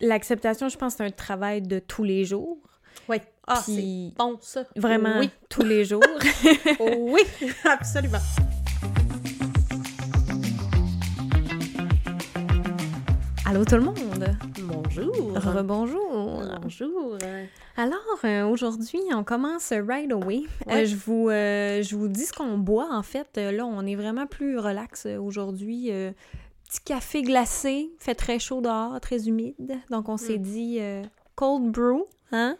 L'acceptation, je pense, c'est un travail de tous les jours. Oui. Ah, c'est bon, ça. Vraiment, Oui. tous les jours. oui, absolument. Allô tout le monde! Bonjour. Rebonjour! Bonjour. Alors, euh, aujourd'hui, on commence right away. Euh, je, vous, euh, je vous dis ce qu'on boit, en fait. Là, on est vraiment plus relax aujourd'hui. Petit café glacé, fait très chaud dehors, très humide. Donc, on s'est dit euh, cold brew, hein?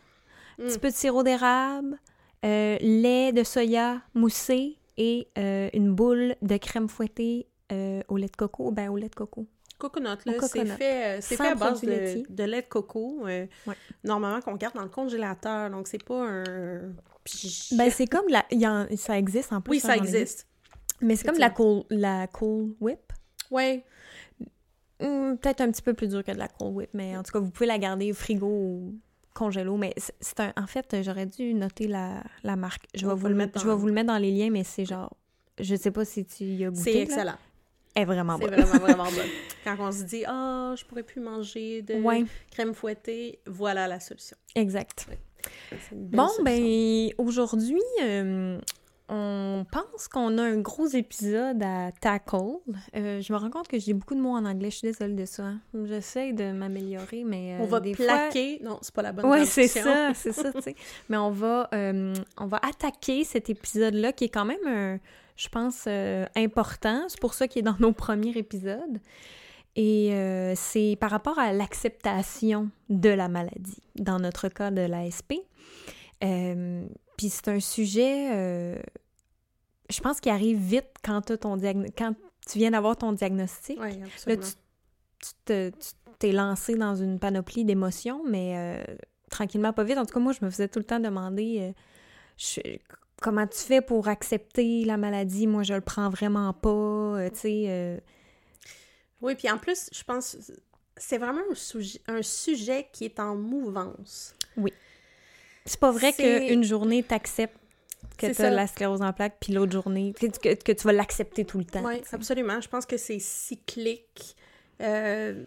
Petit Mm. peu de sirop d'érable, euh, lait de soya moussé et euh, une boule de crème fouettée au lait de coco. Ben, au lait de coco. Coconut, là, c'est fait, fait à base de, de lait de coco, Ouais. normalement qu'on garde dans le congélateur, donc c'est pas un... Ben, c'est comme la... il y en- Ça existe en plus. oui, hein, ça existe. Mais c'est comme la cool, la cool whip. Ouais, Hmm, Peut-être un petit peu plus dur que de la cold whip, mais en tout cas, vous pouvez la garder au frigo ou congélo. Mais c'est- c'est un. En fait, j'aurais dû noter la, la marque. Je vais, va vous le mettre mettre, je vais dans- vous le mettre dans les liens, mais c'est genre. Je sais pas si tu y as goûté. c'est excellent. Elle est vraiment C'est bonne. vraiment, vraiment bon. Quand on se dit « Ah, je pourrais plus manger de Ouais, crème fouettée », voilà la solution. exact. C'est Bon, solution. ben, aujourd'hui, euh, on pense qu'on a un gros épisode à tackle. Euh, je me rends compte que j'ai beaucoup de mots en anglais. Je suis désolée de ça. J'essaie de m'améliorer, mais. euh, On va des fois- plaquer... Non, c'est pas la bonne Ouais, c'est ça, c'est ça. Mais on va, euh, on va attaquer cet épisode-là qui est quand même, un, je pense, important. C'est pour ça qu'il est dans nos premiers épisodes. Et c'est par rapport à l'acceptation de la maladie, dans notre cas de l'ASP. Euh, Puis c'est un sujet, euh, je pense, qui arrive vite quand, t'as ton quand tu viens d'avoir ton diagnostic. Oui, Là, absolument. tu tu te- tu t'es lancé dans une panoplie d'émotions, mais euh, tranquillement, pas vite. En tout cas, moi, je me faisais tout le temps demander euh, je- comment tu fais pour accepter la maladie? Moi, je le prends vraiment pas. tu sais, Oui, puis en plus, je pense c'est vraiment un sujet, un sujet qui est en mouvance. C'est pas vrai qu'une journée, t'acceptes que tu as la sclérose en plaques, puis l'autre journée, que, que, que tu vas l'accepter tout le temps. Oui, absolument. Je pense que c'est cyclique. Euh,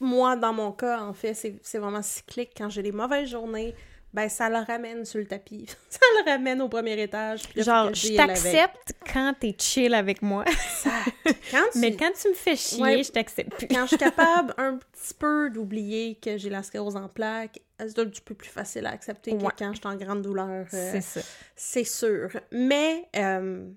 moi, dans mon cas, en fait, c'est vraiment cyclique. Quand j'ai des mauvaises journées, ben ça le ramène sur le tapis. ça le ramène au premier étage. puis Genre, je t'accepte quand t'es chill avec moi, Quand tu- mais quand tu me fais chier, Ouais. je t'accepte plus. quand je suis capable un petit peu d'oublier que j'ai la sclérose en plaques, c'est un petit peu plus facile à accepter Ouais. que quand je suis en grande douleur. euh, C'est ça. C'est sûr. Mais euh,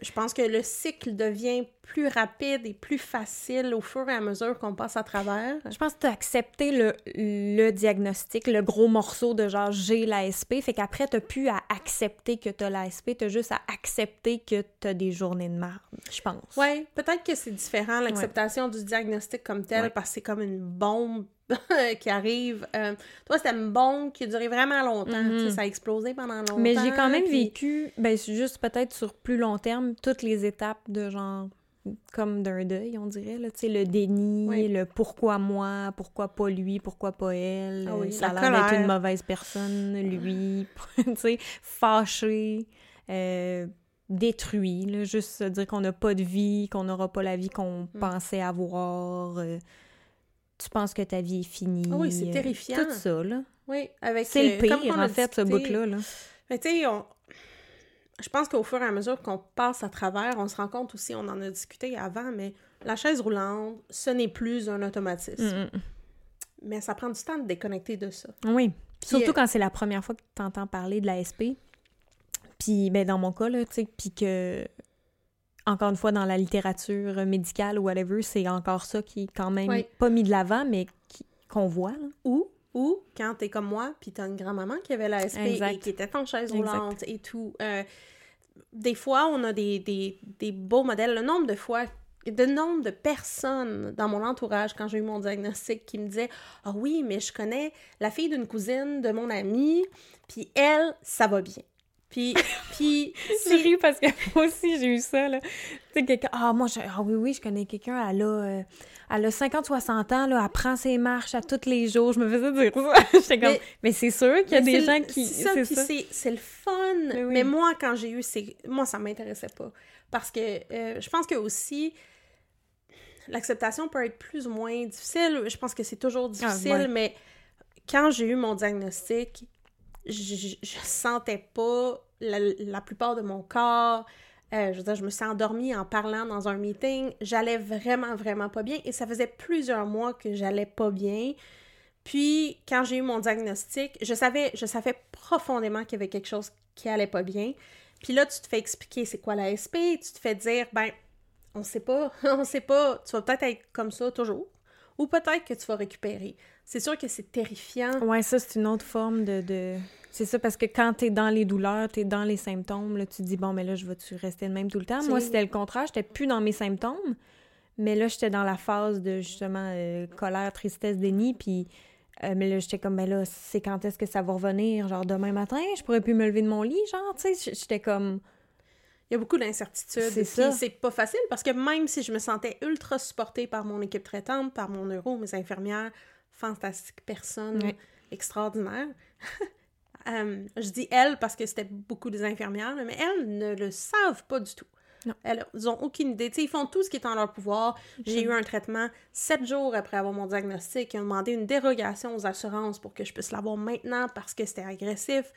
je pense que le cycle devient plus rapide et plus facile au fur et à mesure qu'on passe à travers. Je pense que tu as accepté le, le diagnostic, le gros morceau de genre j'ai l'ASP, fait qu'après tu plus à accepter que tu as l'ASP, tu as juste à accepter que tu as des journées de merde, je pense. Ouais, peut-être que c'est différent l'acceptation du diagnostic comme tel Ouais. parce que c'est comme une bombe qui arrive. Euh, toi, c'était une bombe qui a duré vraiment longtemps. Mhm. Ça a explosé pendant longtemps. Mais j'ai quand même puis- vécu, ben juste peut-être sur plus long terme, toutes les étapes de genre comme d'un deuil, on dirait, là, tu sais, le déni, Oui. le pourquoi moi, pourquoi pas lui, pourquoi pas elle, Ah oui, ça a la l'air d'être une mauvaise personne, lui, tu sais, fâché, euh, détruit, là, juste se dire qu'on n'a pas de vie, qu'on n'aura pas la vie qu'on Mm. pensait avoir, euh, tu penses que ta vie est finie. Ah oui, c'est euh, terrifiant. Tout ça, là. Oui, avec C'est le euh, comme pire, on a en fait, ce bout-là, là. Mais tu sais, on... je pense qu'au fur et à mesure qu'on passe à travers, on se rend compte aussi, on en a discuté avant, mais la chaise roulante, ce n'est plus un automatisme. Mm, mm. Mais ça prend du temps de déconnecter de ça. Oui. Surtout euh, quand c'est la première fois que tu entends parler de l'ASP. Puis, ben, dans mon cas, là, tu sais, puis que, encore une fois, dans la littérature médicale ou whatever, c'est encore ça qui est quand même Oui. pas mis de l'avant, mais qu'on voit, là. Ou, ou quand t'es comme moi, puis t'as une grand-maman qui avait la SP Exact. et qui était en chaise Exact. roulante et tout. euh, des fois, on a des, des, des beaux modèles. Le nombre de fois, le nombre de personnes dans mon entourage, quand j'ai eu mon diagnostic, qui me disaient « Ah oui, mais je connais la fille d'une cousine de mon amie, puis elle, ça va bien. » Puis, puis parce que moi aussi, j'ai eu ça, là. Tu sais, quelqu'un... Ah, moi, je... ah oui, oui, je connais quelqu'un, elle a... euh, Elle a 50-60 ans, là, elle prend ses marches à tous les jours. Je me faisais dire ça. J'étais comme... Mais, Mais- c'est sûr qu'il y a des gens le- qui... C'est ça, c'est c'est- le fun. Mais oui. Mais moi, quand j'ai eu, c'est moi, ça m'intéressait pas. Parce que euh, je pense que aussi, l'acceptation peut être plus ou moins difficile. Je pense que c'est toujours difficile, Ah, ouais. mais quand j'ai eu mon diagnostic, je, je, sentais pas la, la plupart de mon corps. Euh, je je me suis endormie en parlant dans un meeting. J'allais vraiment, vraiment pas bien. Et ça faisait plusieurs mois que j'allais pas bien. Puis, quand j'ai eu mon diagnostic, je savais, je savais profondément qu'il y avait quelque chose qui allait pas bien. Puis là, tu te fais expliquer c'est quoi la SP, tu te fais dire, ben, on sait pas, on sait pas, tu vas peut-être être comme ça toujours, ou peut-être que tu vas récupérer. C'est sûr que c'est terrifiant. Ouais, ça, c'est une autre forme de... de... C'est ça, parce que quand t'es dans les douleurs, t'es dans les symptômes, là, tu te dis, bon, mais là, je vais-tu rester de même tout le temps? Moi, c'était le contraire, j'étais plus dans mes symptômes, mais là, j'étais dans la phase de, justement, euh, colère, tristesse, déni, puis... euh, mais là, j'étais comme, ben là, c'est quand est-ce que ça va revenir? Genre, demain matin, je pourrais plus me lever de mon lit, genre, tu sais, j'étais comme... Il y a beaucoup d'incertitudes. C'est ça. c'est pas facile parce que même si je me sentais ultra supportée par mon équipe traitante, par mon neuro, mes infirmières, fantastiques personnes, extraordinaires. euh, je dis elles parce que c'était beaucoup des infirmières, mais elles ne le savent pas du tout. Non. Elles ils ont aucune idée. Tu sais, ils font tout ce qui est en leur pouvoir. J'ai eu un traitement sept jours après avoir mon diagnostic. Ils ont demandé une dérogation aux assurances pour que je puisse l'avoir maintenant parce que c'était agressif.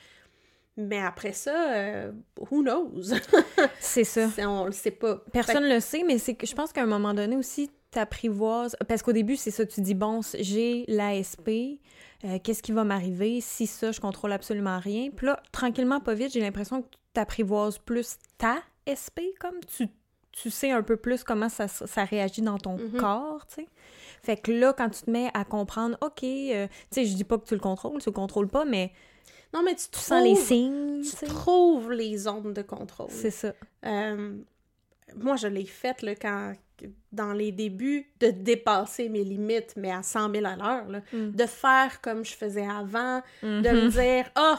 Mais après ça, euh, who knows? C'est ça. C'est- on le sait pas. Personne le sait, mais c'est que je pense qu'à un moment donné aussi, t'apprivoises. Parce qu'au début, c'est ça, tu dis, bon, j'ai l'ASP, euh, qu'est-ce qui va m'arriver? Si ça, je contrôle absolument rien. Puis là, tranquillement, pas vite, j'ai l'impression que tu t'apprivoises plus ta SP, comme tu, tu sais un peu plus comment ça, ça réagit dans ton Mhm. corps, tu sais. Fait que là, quand tu te mets à comprendre, OK, euh, tu sais, je dis pas que tu le contrôles, tu le contrôles pas, mais Non, mais tu, tu sens les trouves- signes, tu sais. trouves les zones de contrôle. C'est ça. Euh, moi, je l'ai faite là, quand, dans les débuts, de dépasser mes limites, mais à 100 000 à l'heure. là. Mm. De faire comme je faisais avant, de me dire « Oh,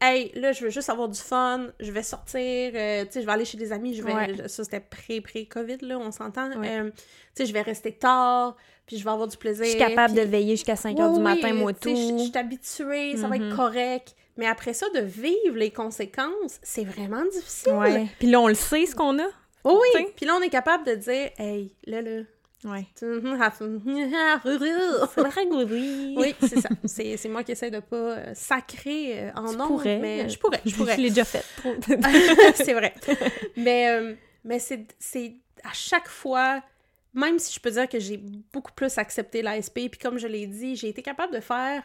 hey, là, je veux juste avoir du fun, je vais sortir, euh, tu sais, je vais aller chez des amis, je vais... Ouais. Ça, c'était pré-pré-COVID, là, on s'entend. Ouais. Euh, tu sais, je vais rester tard, puis je vais avoir du plaisir. Je suis capable puis- de veiller jusqu'à 5 heures Oui, du matin, moi, tout. Je suis habituée, ça va être Mhm. correct. Mais après ça, de vivre les conséquences, c'est vraiment difficile. Ouais. Puis là, on le sait, ce qu'on a. Oh oui, puis là, on est capable de dire, hey, là, là. Ouais. Oui, Oui. c'est ça. C'est c'est moi qui essaie de pas euh, sacrer euh, en Tu nom, pourrais. mais je pourrais, je pourrais. Je l'ai déjà fait. c'est vrai. Mais, euh, mais c'est c'est à chaque fois, même si je peux dire que j'ai beaucoup plus accepté l'ASP, puis comme je l'ai dit, j'ai été capable de faire.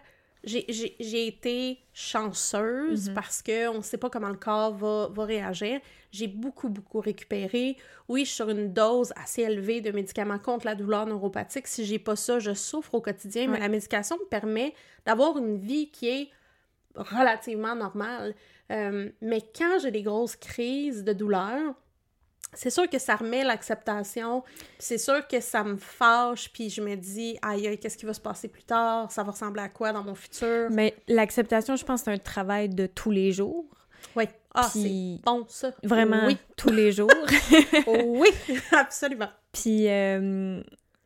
J'ai- été chanceuse Mhm. parce que on sait pas comment le corps va, va réagir. J'ai beaucoup, beaucoup récupéré. Oui, je suis sur une dose assez élevée de médicaments contre la douleur neuropathique. Si j'ai pas ça, je souffre au quotidien, mais la médication me permet d'avoir une vie qui est relativement normale. Euh, mais quand j'ai des grosses crises de douleur, c'est sûr que ça remet l'acceptation, c'est sûr que ça me fâche, puis je me dis, aïe, aïe, qu'est-ce qui va se passer plus tard? Ça va ressembler à quoi dans mon futur? Mais l'acceptation, je pense, c'est un travail de tous les jours. Oui. Ah, c'est bon, ça. Vraiment, Oui. tous les jours. oui, absolument. Puis, euh,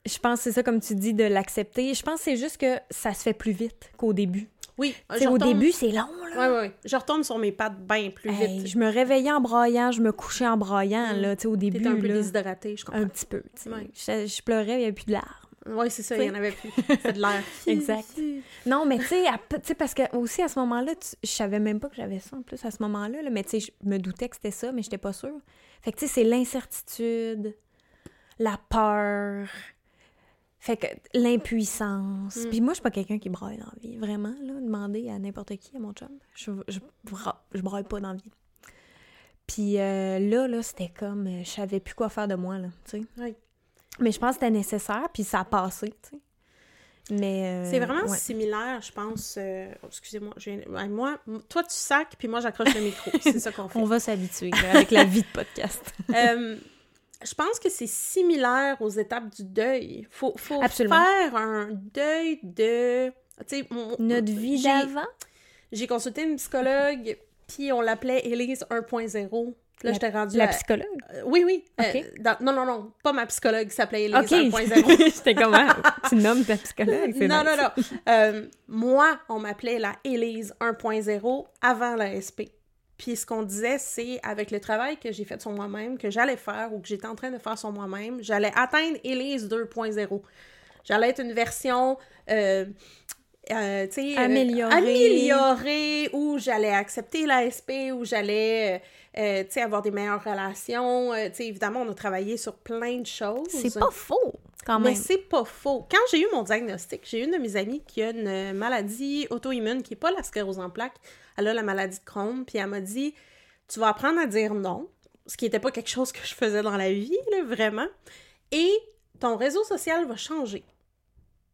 je pense que c'est ça, comme tu dis, de l'accepter. Je pense que c'est juste que ça se fait plus vite qu'au début. Oui, je au retombe- début, c'est long, là. Ouais, ouais. Je retombe sur mes pattes bien plus Hey, vite. je me réveillais en braillant, je me couchais en braillant, Mm. là, tu sais, au début, T'es un peu là, déshydratée, je comprends. un petit peu. Ouais. Je, je pleurais, il n'y avait plus de larmes. Oui, c'est ça, il y en avait plus. C'est de l'air. Exact. Non, mais tu sais, parce que aussi à ce moment-là, je savais même pas que j'avais ça en plus à ce moment-là, là, mais tu sais, je me doutais que c'était ça, mais j'étais pas sûre. Fait que tu sais, c'est l'incertitude, la peur, fait que l'impuissance. Mm. Puis moi, je suis pas quelqu'un qui braille dans la vie, vraiment, là, demander à n'importe qui, à mon chum. Je, je, je braille pas dans la vie. Puis euh, là, là, c'était comme, euh, je savais plus quoi faire de moi, là, tu sais. Oui. Mais je pense que c'était nécessaire, puis ça a passé, tu sais. Mais... euh, C'est vraiment ouais. similaire, je pense. euh, oh, Excusez-moi. Moi, toi, tu sacs, puis moi, j'accroche le micro. C'est ça qu'on fait. On va s'habituer avec la vie de podcast. Je pense que c'est similaire aux étapes du deuil. Faut, faut Absolument. faire un deuil de... Tu sais, mon- Notre vie d'avant? J'ai consulté une psychologue, puis on l'appelait Élise 1.0. Puis Là, La- j'étais rendue La à- psychologue? Euh, oui, oui. Euh, dans- Non, non, non. Pas ma psychologue qui s'appelait Élise OK. 1.0. J'étais comme, ah, tu nommes ta psychologue. c'est Non, nice. non, non. Euh, moi, on m'appelait la Élise 1.0 avant la SP. Puis ce qu'on disait, c'est avec le travail que j'ai fait sur moi-même, que j'allais faire ou que j'étais en train de faire sur moi-même, j'allais atteindre Elise 2.0. J'allais être une version euh, euh, tu sais, euh, Améliorée. améliorée, où j'allais accepter l'ASP, où j'allais, euh, tu sais, avoir des meilleures relations. Tu sais, évidemment, on a travaillé sur plein de choses. C'est pas faux, quand Mais même. c'est pas faux. Quand j'ai eu mon diagnostic, j'ai une de mes amies qui a une maladie auto-immune qui est pas la sclérose en plaques. Elle a la maladie de Crohn, puis elle m'a dit Tu vas apprendre à dire non, ce qui n'était pas quelque chose que je faisais dans la vie, là, vraiment. Et ton réseau social va changer.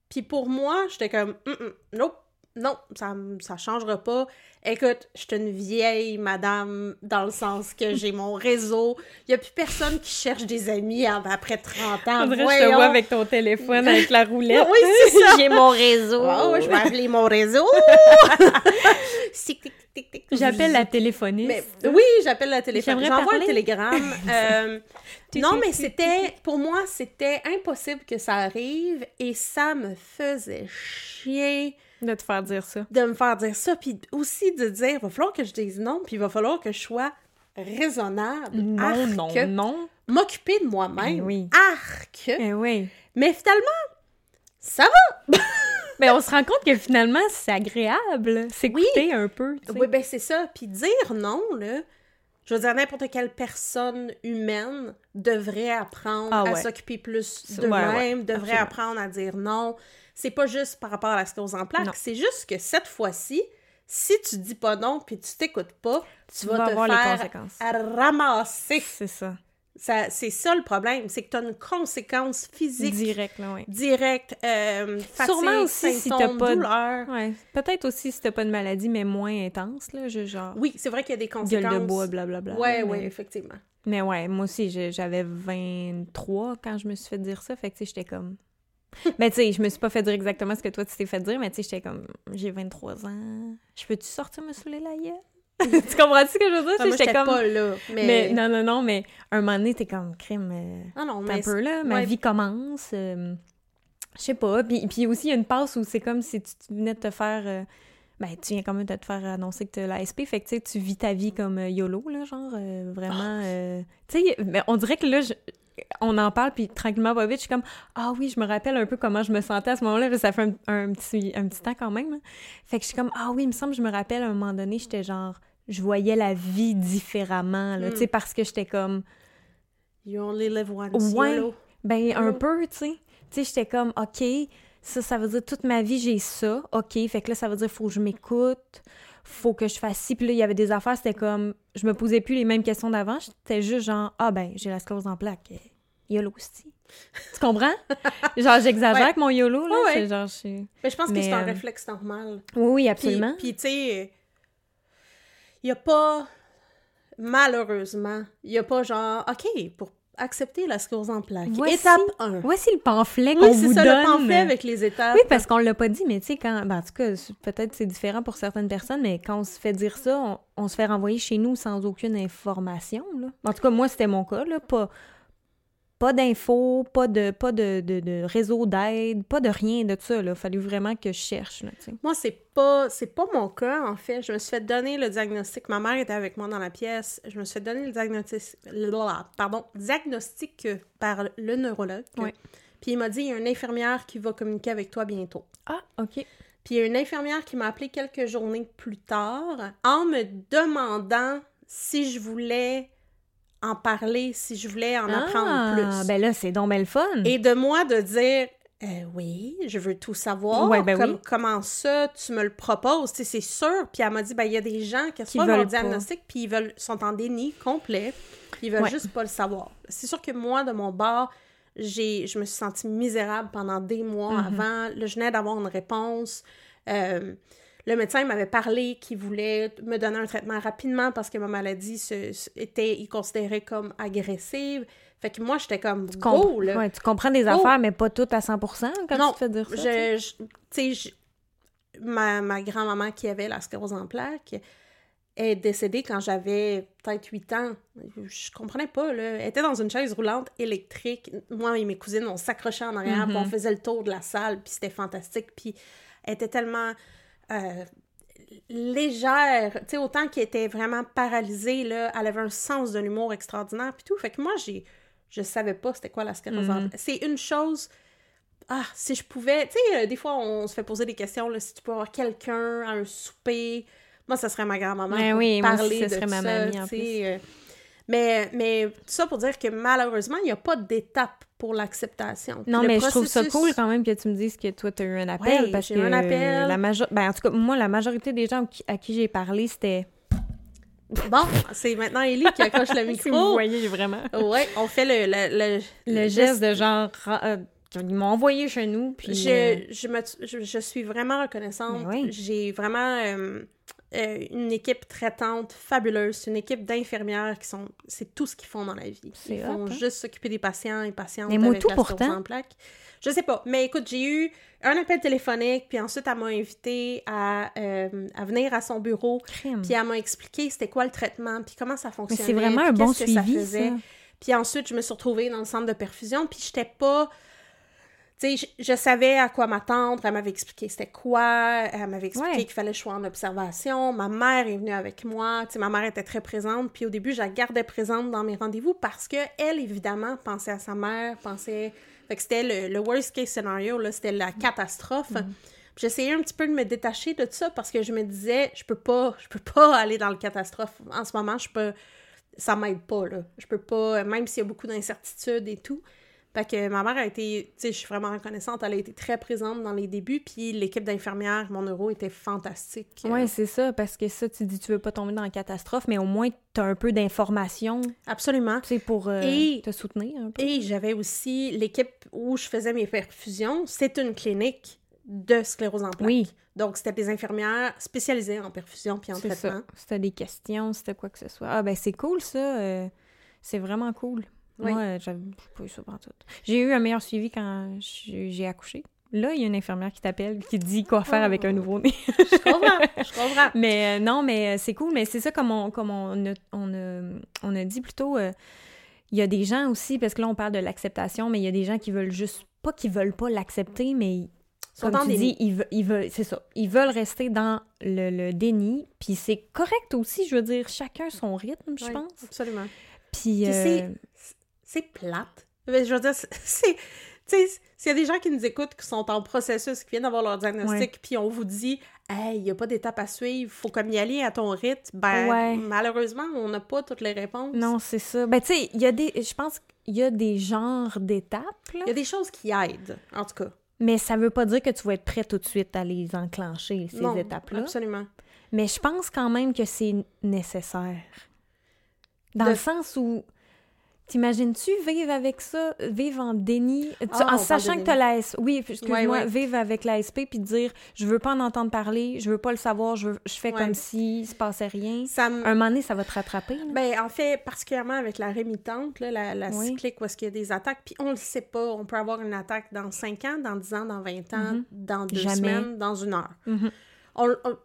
Puis pour moi, j'étais comme Hum, hum, Nope, non, ça, ça changera pas. Écoute, je suis une vieille madame dans le sens que j'ai mon réseau. Il y a plus personne qui cherche des amis après 30 ans. Que je te vois avec ton téléphone, avec la roulette. Oui, c'est ça. J'ai mon réseau. Oh, je vais appeler mon réseau. J'appelle la téléphoniste. Mais, oui, j'appelle la téléphone. J'aimerais J'envoie parler. télégramme. Euh, non, mais c'était, pour moi, c'était impossible que ça arrive et ça me faisait chier De te faire dire ça. de me faire dire ça. Puis aussi de dire, il va falloir que je dise non, puis il va falloir que je sois raisonnable. Non, Arc. non, non. M'occuper de moi-même. Eh oui. Arc. Eh oui. Mais finalement, ça va. Mais on se rend compte que finalement, c'est agréable. S'écouter un peu. Oui, ben c'est ça. Puis dire non, là, je veux dire, n'importe quelle personne humaine devrait apprendre Ah à s'occuper plus Ça, de ouais, ouais, devrait absolument. apprendre à dire non. C'est pas juste par rapport à la sclérose en plaques, c'est juste que cette fois-ci, si tu dis pas non puis tu t'écoutes pas, tu, Tu vas, vas te avoir les faire conséquences. ramasser. C'est ça. Ça, c'est ça le problème, c'est que tu as une conséquence physique Direct, là, oui. directe, euh, fatigue, Sûrement aussi si t'as pas de- douleur. Ouais. Peut-être aussi si t'as pas de maladie, mais moins intense, là. je- genre, Oui, c'est vrai qu'il y a des conséquences. gueule de bois, blablabla. Ouais, là, ouais, mais- effectivement. Mais ouais, moi aussi, j'avais 23 quand je me suis fait dire ça. Fait que, tu sais, j'étais comme. Mais tu sais, je me suis pas fait dire exactement ce que toi, tu t'es fait dire, mais tu sais, j'étais comme. J'ai 23 ans. Je peux-tu sortir me saouler la gueule? tu comprends ce que je veux dire? Ah, moi, sais, j'étais comme. pas là, mais... Mais non, non, non, mais un moment donné, t'es comme crime. euh, Ah non, mais... un peu là, ma ouais. vie commence. euh, je sais pas. Puis, puis aussi, il y a une passe où c'est comme si tu venais de te faire. euh, ben, tu viens quand même de te faire annoncer que tu as l'ASP. Fait que tu vis ta vie comme euh, YOLO, là, genre, vraiment. euh, tu sais, mais on dirait que là, je- on en parle, puis tranquillement, pas vite, je suis comme Ah oui, je me rappelle un peu comment je me sentais à ce moment-là, ça fait un, un petit, un petit temps quand même. là. Fait que je suis comme Ah oui, il me semble, je me rappelle à un moment donné, j'étais genre. Je voyais la vie différemment, là, Mm. tu sais, parce que j'étais comme. You only live once, Ouais. Ben, un Mm. peu, tu sais. Tu sais, j'étais comme, OK, ça, ça veut dire toute ma vie, j'ai ça. OK, fait que là, ça veut dire, faut que je m'écoute, faut que je fasse ci. Puis là, il y avait des affaires, c'était comme, je me posais plus les mêmes questions d'avant. J'étais juste genre, ah ben, j'ai la sclérose en plaques. Euh, YOLO aussi. Tu comprends? genre, j'exagère Ouais. avec mon YOLO, là. Ouais, ouais. C'est genre, je Mais je pense que c'est un euh, réflexe normal. Oui, oui, Puis, absolument. puis tu sais, il y a pas... Malheureusement, il y a pas genre... OK, pour accepter la sclérose en plaques. Voici- Étape 1. Voici le pamphlet qu'on Oui, c'est vous ça, donne. le pamphlet avec les étapes. Oui, parce qu'on l'a pas dit, mais tu sais, quand. Ben, en tout cas, c'est- peut-être c'est différent pour certaines personnes, mais quand on se fait dire ça, on, on se fait renvoyer chez nous sans aucune information. Là. En tout cas, moi, c'était mon cas, là. Pas, pas d'infos, pas de, pas de, de, de réseau d'aide, pas de rien de ça. Il fallait vraiment que je cherche. Là. Moi, c'est pas c'est pas mon cas, en fait. Je me suis fait donner le diagnostic. Ma mère était avec moi dans la pièce. Je me suis fait donner le diagnostic... Pardon, diagnostic par le neurologue. Ouais. Puis il m'a dit, il y a une infirmière qui va communiquer avec toi bientôt. Ah, OK. Puis il y a une infirmière qui m'a appelé quelques journées plus tard en me demandant si je voulais en parler, si je voulais en apprendre ah, plus. ben là, c'est donc belle fun. Et de moi de dire euh, oui, je veux tout savoir. Ouais, ben Comme- oui. Comment ça, tu me le proposes? C'est sûr. Puis elle m'a dit, ben, il y a des gens qui reçoivent leur pas. diagnostic, puis ils veulent, sont en déni complet, puis ils veulent Ouais. juste pas le savoir. C'est sûr que moi, de mon bord, j'ai, je me suis sentie misérable pendant des mois Mhm. avant. Là, je venais d'avoir une réponse. Euh, le médecin m'avait parlé qu'il voulait me donner un traitement rapidement parce que ma maladie se, se- était il considérait comme agressive. Fait que moi, j'étais comme tu, go, comprends- là. ouais, tu comprends des Go. affaires, mais pas toutes à 100 quand Non, tu te fais dire ça. Je, tu sais, ma, ma grand-maman qui avait la sclérose en plaques est décédée quand j'avais peut-être 8 ans. Je comprenais pas, là. Elle était dans une chaise roulante électrique. Moi et mes cousines, on s'accrochait en arrière, puis on Mhm. faisait le tour de la salle, puis c'était fantastique. Puis elle était tellement... euh, légère, tu sais, autant qu'elle était vraiment paralysée, là, elle avait un sens de l'humour extraordinaire, puis tout. Fait que moi, j'ai, je savais pas c'était quoi la sclérose Mhm. plaques. C'est une chose... Ah, si je pouvais... Tu sais, euh, des fois, on se fait poser des questions, là, si tu peux avoir quelqu'un à un souper... Moi, ça serait ma grand-maman pour oui, moi aussi, de serait ma ça, mamie, en sais, euh, mais, mais tout ça pour dire que malheureusement, il n'y a pas d'étape pour l'acceptation. Non, le mais je trouve ça cool quand même que tu me dises que toi, tu as eu un appel. Ouais, parce que eu un appel. La majo- ben, en tout cas, moi, la majorité des gens à qui j'ai parlé, c'était. Bon, c'est maintenant Ellie qui accroche le Si vous micro. voyez vraiment. Ouais, on fait le, le, le, Le geste de genre. euh, ils m'ont envoyé chez nous. Puis, euh, Je, je, me, je, je suis vraiment reconnaissante. Ben oui. J'ai vraiment euh, euh, une équipe traitante fabuleuse. C'est une équipe d'infirmières qui sont... C'est tout ce qu'ils font dans la vie. Ils font hein? juste s'occuper des patients et patientes Mais moi, avec tout la pourtant. en plaques. Je sais pas. Mais écoute, j'ai eu un appel téléphonique, puis ensuite, elle m'a invité à, euh, à venir à son bureau, crime. puis elle m'a expliqué c'était quoi le traitement, puis comment ça Mais fonctionnait. c'est vraiment puis un bon que ça suivi, faisait. ça. Puis ensuite, je me suis retrouvée dans le centre de perfusion, puis j'étais pas... Tu sais, je, je savais à quoi m'attendre. Elle m'avait expliqué c'était quoi. Elle m'avait expliqué Ouais. qu'il fallait que je sois en observation. Ma mère est venue avec moi. Tu sais, ma mère était très présente. Puis au début, je la gardais présente dans mes rendez-vous parce que elle, évidemment, pensait à sa mère, pensait... Fait que c'était le, le worst case scenario, là. C'était la catastrophe. Mm. J'essayais un petit peu de me détacher de tout ça parce que je me disais, je peux pas, je peux pas aller dans le catastrophe. En ce moment, je peux, ça m'aide pas, là. Je peux pas, même s'il y a beaucoup d'incertitudes et tout. Fait que ma mère a été, tu sais, je suis vraiment reconnaissante, elle a été très présente dans les débuts, puis l'équipe d'infirmières, mon euro, était fantastique. Ouais, c'est ça, parce que ça, tu dis tu veux pas tomber dans la catastrophe, mais au moins tu as un peu d'informations, Absolument. tu sais, pour euh, Et- te soutenir un peu. Et j'avais aussi l'équipe où je faisais mes perfusions, c'est une clinique de sclérose en plaques. Oui. Donc, c'était des infirmières spécialisées en perfusion puis en C'est traitement. C'était des questions, c'était quoi que ce soit. Ah, ben c'est cool, ça. euh, c'est vraiment cool. Oui. Moi, euh, j'avais j'ai pas eu ça tout. J'ai eu un meilleur suivi quand j'ai accouché. Là, il y a une infirmière qui t'appelle, qui te dit quoi faire avec un Oh. nouveau-né. Je comprends, je comprends. mais euh, non, mais euh, c'est cool. Mais c'est ça, comme on, comme on, a, on, a, on a dit plutôt, euh, il y a des gens aussi, parce que là, on parle de l'acceptation, mais il y a des gens qui veulent juste, pas qu'ils veulent pas l'accepter, mais comme tu déni. dis, ils, ve- ils veulent, c'est ça, ils veulent rester dans le, le déni, puis c'est correct aussi, je veux dire, chacun son rythme, je Oui, pense. Absolument. Puis, Puis euh, c'est- plate. Mais Je veux dire, c'est-. Tu sais, s'il y a des gens qui nous écoutent, qui sont en processus, qui viennent d'avoir leur diagnostic, puis on vous dit « Hey, il n'y a pas d'étape à suivre, faut comme y aller à ton rythme », ben Ouais. malheureusement, on n'a pas toutes les réponses. non, c'est ça. Ben, tu sais, il y a des, je pense qu'il y a des genres d'étapes, Il y a des choses qui aident, en tout cas. mais ça veut pas dire que tu vas être prêt tout de suite à les enclencher, ces étapes-là. absolument. Mais je pense quand même que c'est nécessaire. Dans De- le sens où, t'imagines-tu vivre avec ça, vivre en déni, tu- Ah, en sachant que t'as la S... Oui, excuse-moi, Ouais, ouais. vivre avec l'ASP puis dire, je veux pas en entendre parler, je veux pas le savoir, je, veux- je fais Ouais. comme si se passait rien. Ça me... Un moment donné, ça va te rattraper. là. Ben, en fait, particulièrement avec la rémitante, là, la, la Oui. cyclique où est-ce qu'il y a des attaques, puis on le sait pas, on peut avoir une attaque dans 5 ans, dans 10 ans, dans 20 ans, Mhm. dans deux Jamais. semaines, dans une heure. Mhm. On- on-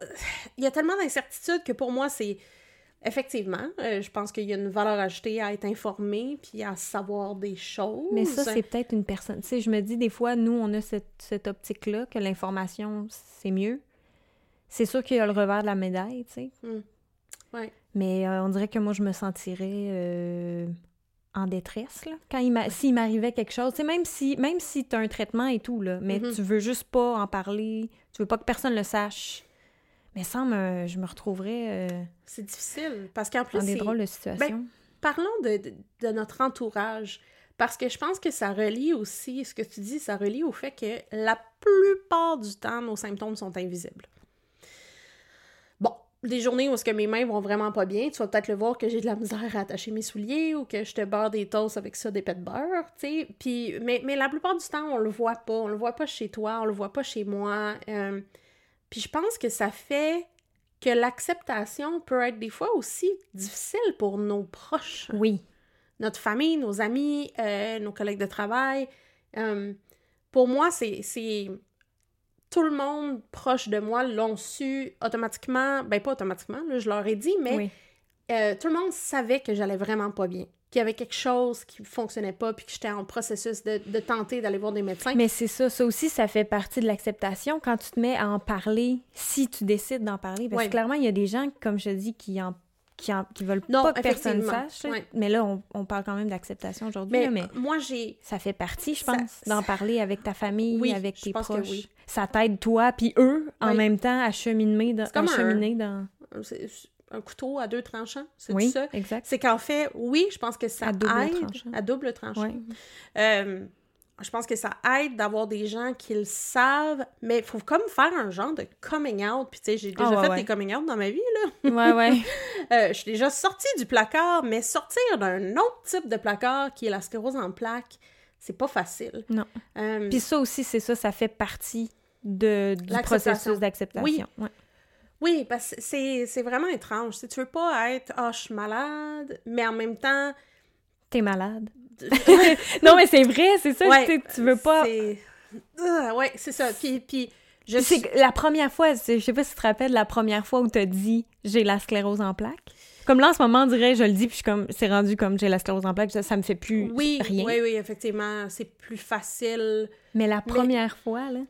Il y a tellement d'incertitudes que pour moi, c'est... Effectivement, euh, je pense qu'il y a une valeur ajoutée à être informé puis à savoir des choses. Mais ça, c'est peut-être une personne. Tu sais, je me dis, des fois, nous, on a cette, cette optique-là, que l'information, c'est mieux. C'est sûr qu'il y a le revers de la médaille, tu sais. Mm. Ouais. Mais euh, on dirait que moi, je me sentirais euh, en détresse, là. Quand il s'il m'arrivait quelque chose, tu sais, même si, même si tu as un traitement et tout, là, mais Mhm. tu veux juste pas en parler, tu veux pas que personne le sache. Mais ça, me, je me retrouverais euh, C'est difficile parce qu'en plus, dans des drôles de situations. parlons de, de- de notre entourage. Parce que je pense que ça relie aussi, ce que tu dis, ça relie au fait que la plupart du temps, nos symptômes sont invisibles. Bon, des journées où est-ce que mes mains vont vraiment pas bien, tu vas peut-être le voir que j'ai de la misère à attacher mes souliers ou que je te beurre des toasts avec ça, des pets de beurre, tu sais. Puis, mais, mais la plupart du temps, on le voit pas. On le voit pas chez toi, on le voit pas chez moi. Euh, puis je pense que ça fait que l'acceptation peut être des fois aussi difficile pour nos proches Oui. notre famille, nos amis, euh, nos collègues de travail. Euh, pour moi, c'est, c'est... Tout le monde proche de moi l'ont su automatiquement. Ben, pas automatiquement, là, je leur ai dit, mais oui. euh, tout le monde savait que j'allais vraiment pas bien. Qu'il y avait quelque chose qui fonctionnait pas, puis que j'étais en processus de, de tenter d'aller voir des médecins. Mais c'est ça, ça aussi, ça fait partie de l'acceptation quand tu te mets à en parler, si tu décides d'en parler. Parce que clairement, il y a des gens, comme je te dis, qui en qui, en- qui veulent Non, pas que personne sache. Mais là, on, on parle quand même d'acceptation aujourd'hui. mais, là, Mais, moi, j'ai... ça fait partie, je Ça- pense, d'en parler avec ta famille, Oui, avec tes proches. oui. Ça t'aide toi, puis eux, en même temps, à cheminer dans... À un- cheminer dans... un couteau à deux tranchants, c'est Oui, ça? exact. C'est qu'en fait, oui, je pense que ça À double aide tranchant. à double tranchant. Ouais. Euh, je pense que ça aide d'avoir des gens qui le savent, mais il faut comme faire un genre de coming out. Puis tu sais, j'ai déjà Ah, ouais, fait ouais. des coming out dans ma vie, là. Ouais, ouais. Euh, je suis déjà sortie du placard, mais sortir d'un autre type de placard qui est la sclérose en plaques, c'est pas facile. Non. Euh, Puis ça aussi, c'est ça, ça fait partie de, du processus d'acceptation. Ouais. Oui, parce que c'est vraiment étrange. Tu veux pas être « Ah, je suis malade », mais en même temps... T'es malade. non, mais c'est vrai, c'est ça. ouais, tu veux pas. Ah, ouais, c'est ça. Puis, puis je suis... La première fois, je sais pas si tu te rappelles, la première fois où t'as dit j'ai la sclérose en plaques. Comme là, en ce moment, on dirait, je le dis, puis je comme, c'est rendu comme j'ai la sclérose en plaques, ça, ça me fait plus Oui, rien. oui, oui, effectivement, c'est plus facile. Mais la première fois, là.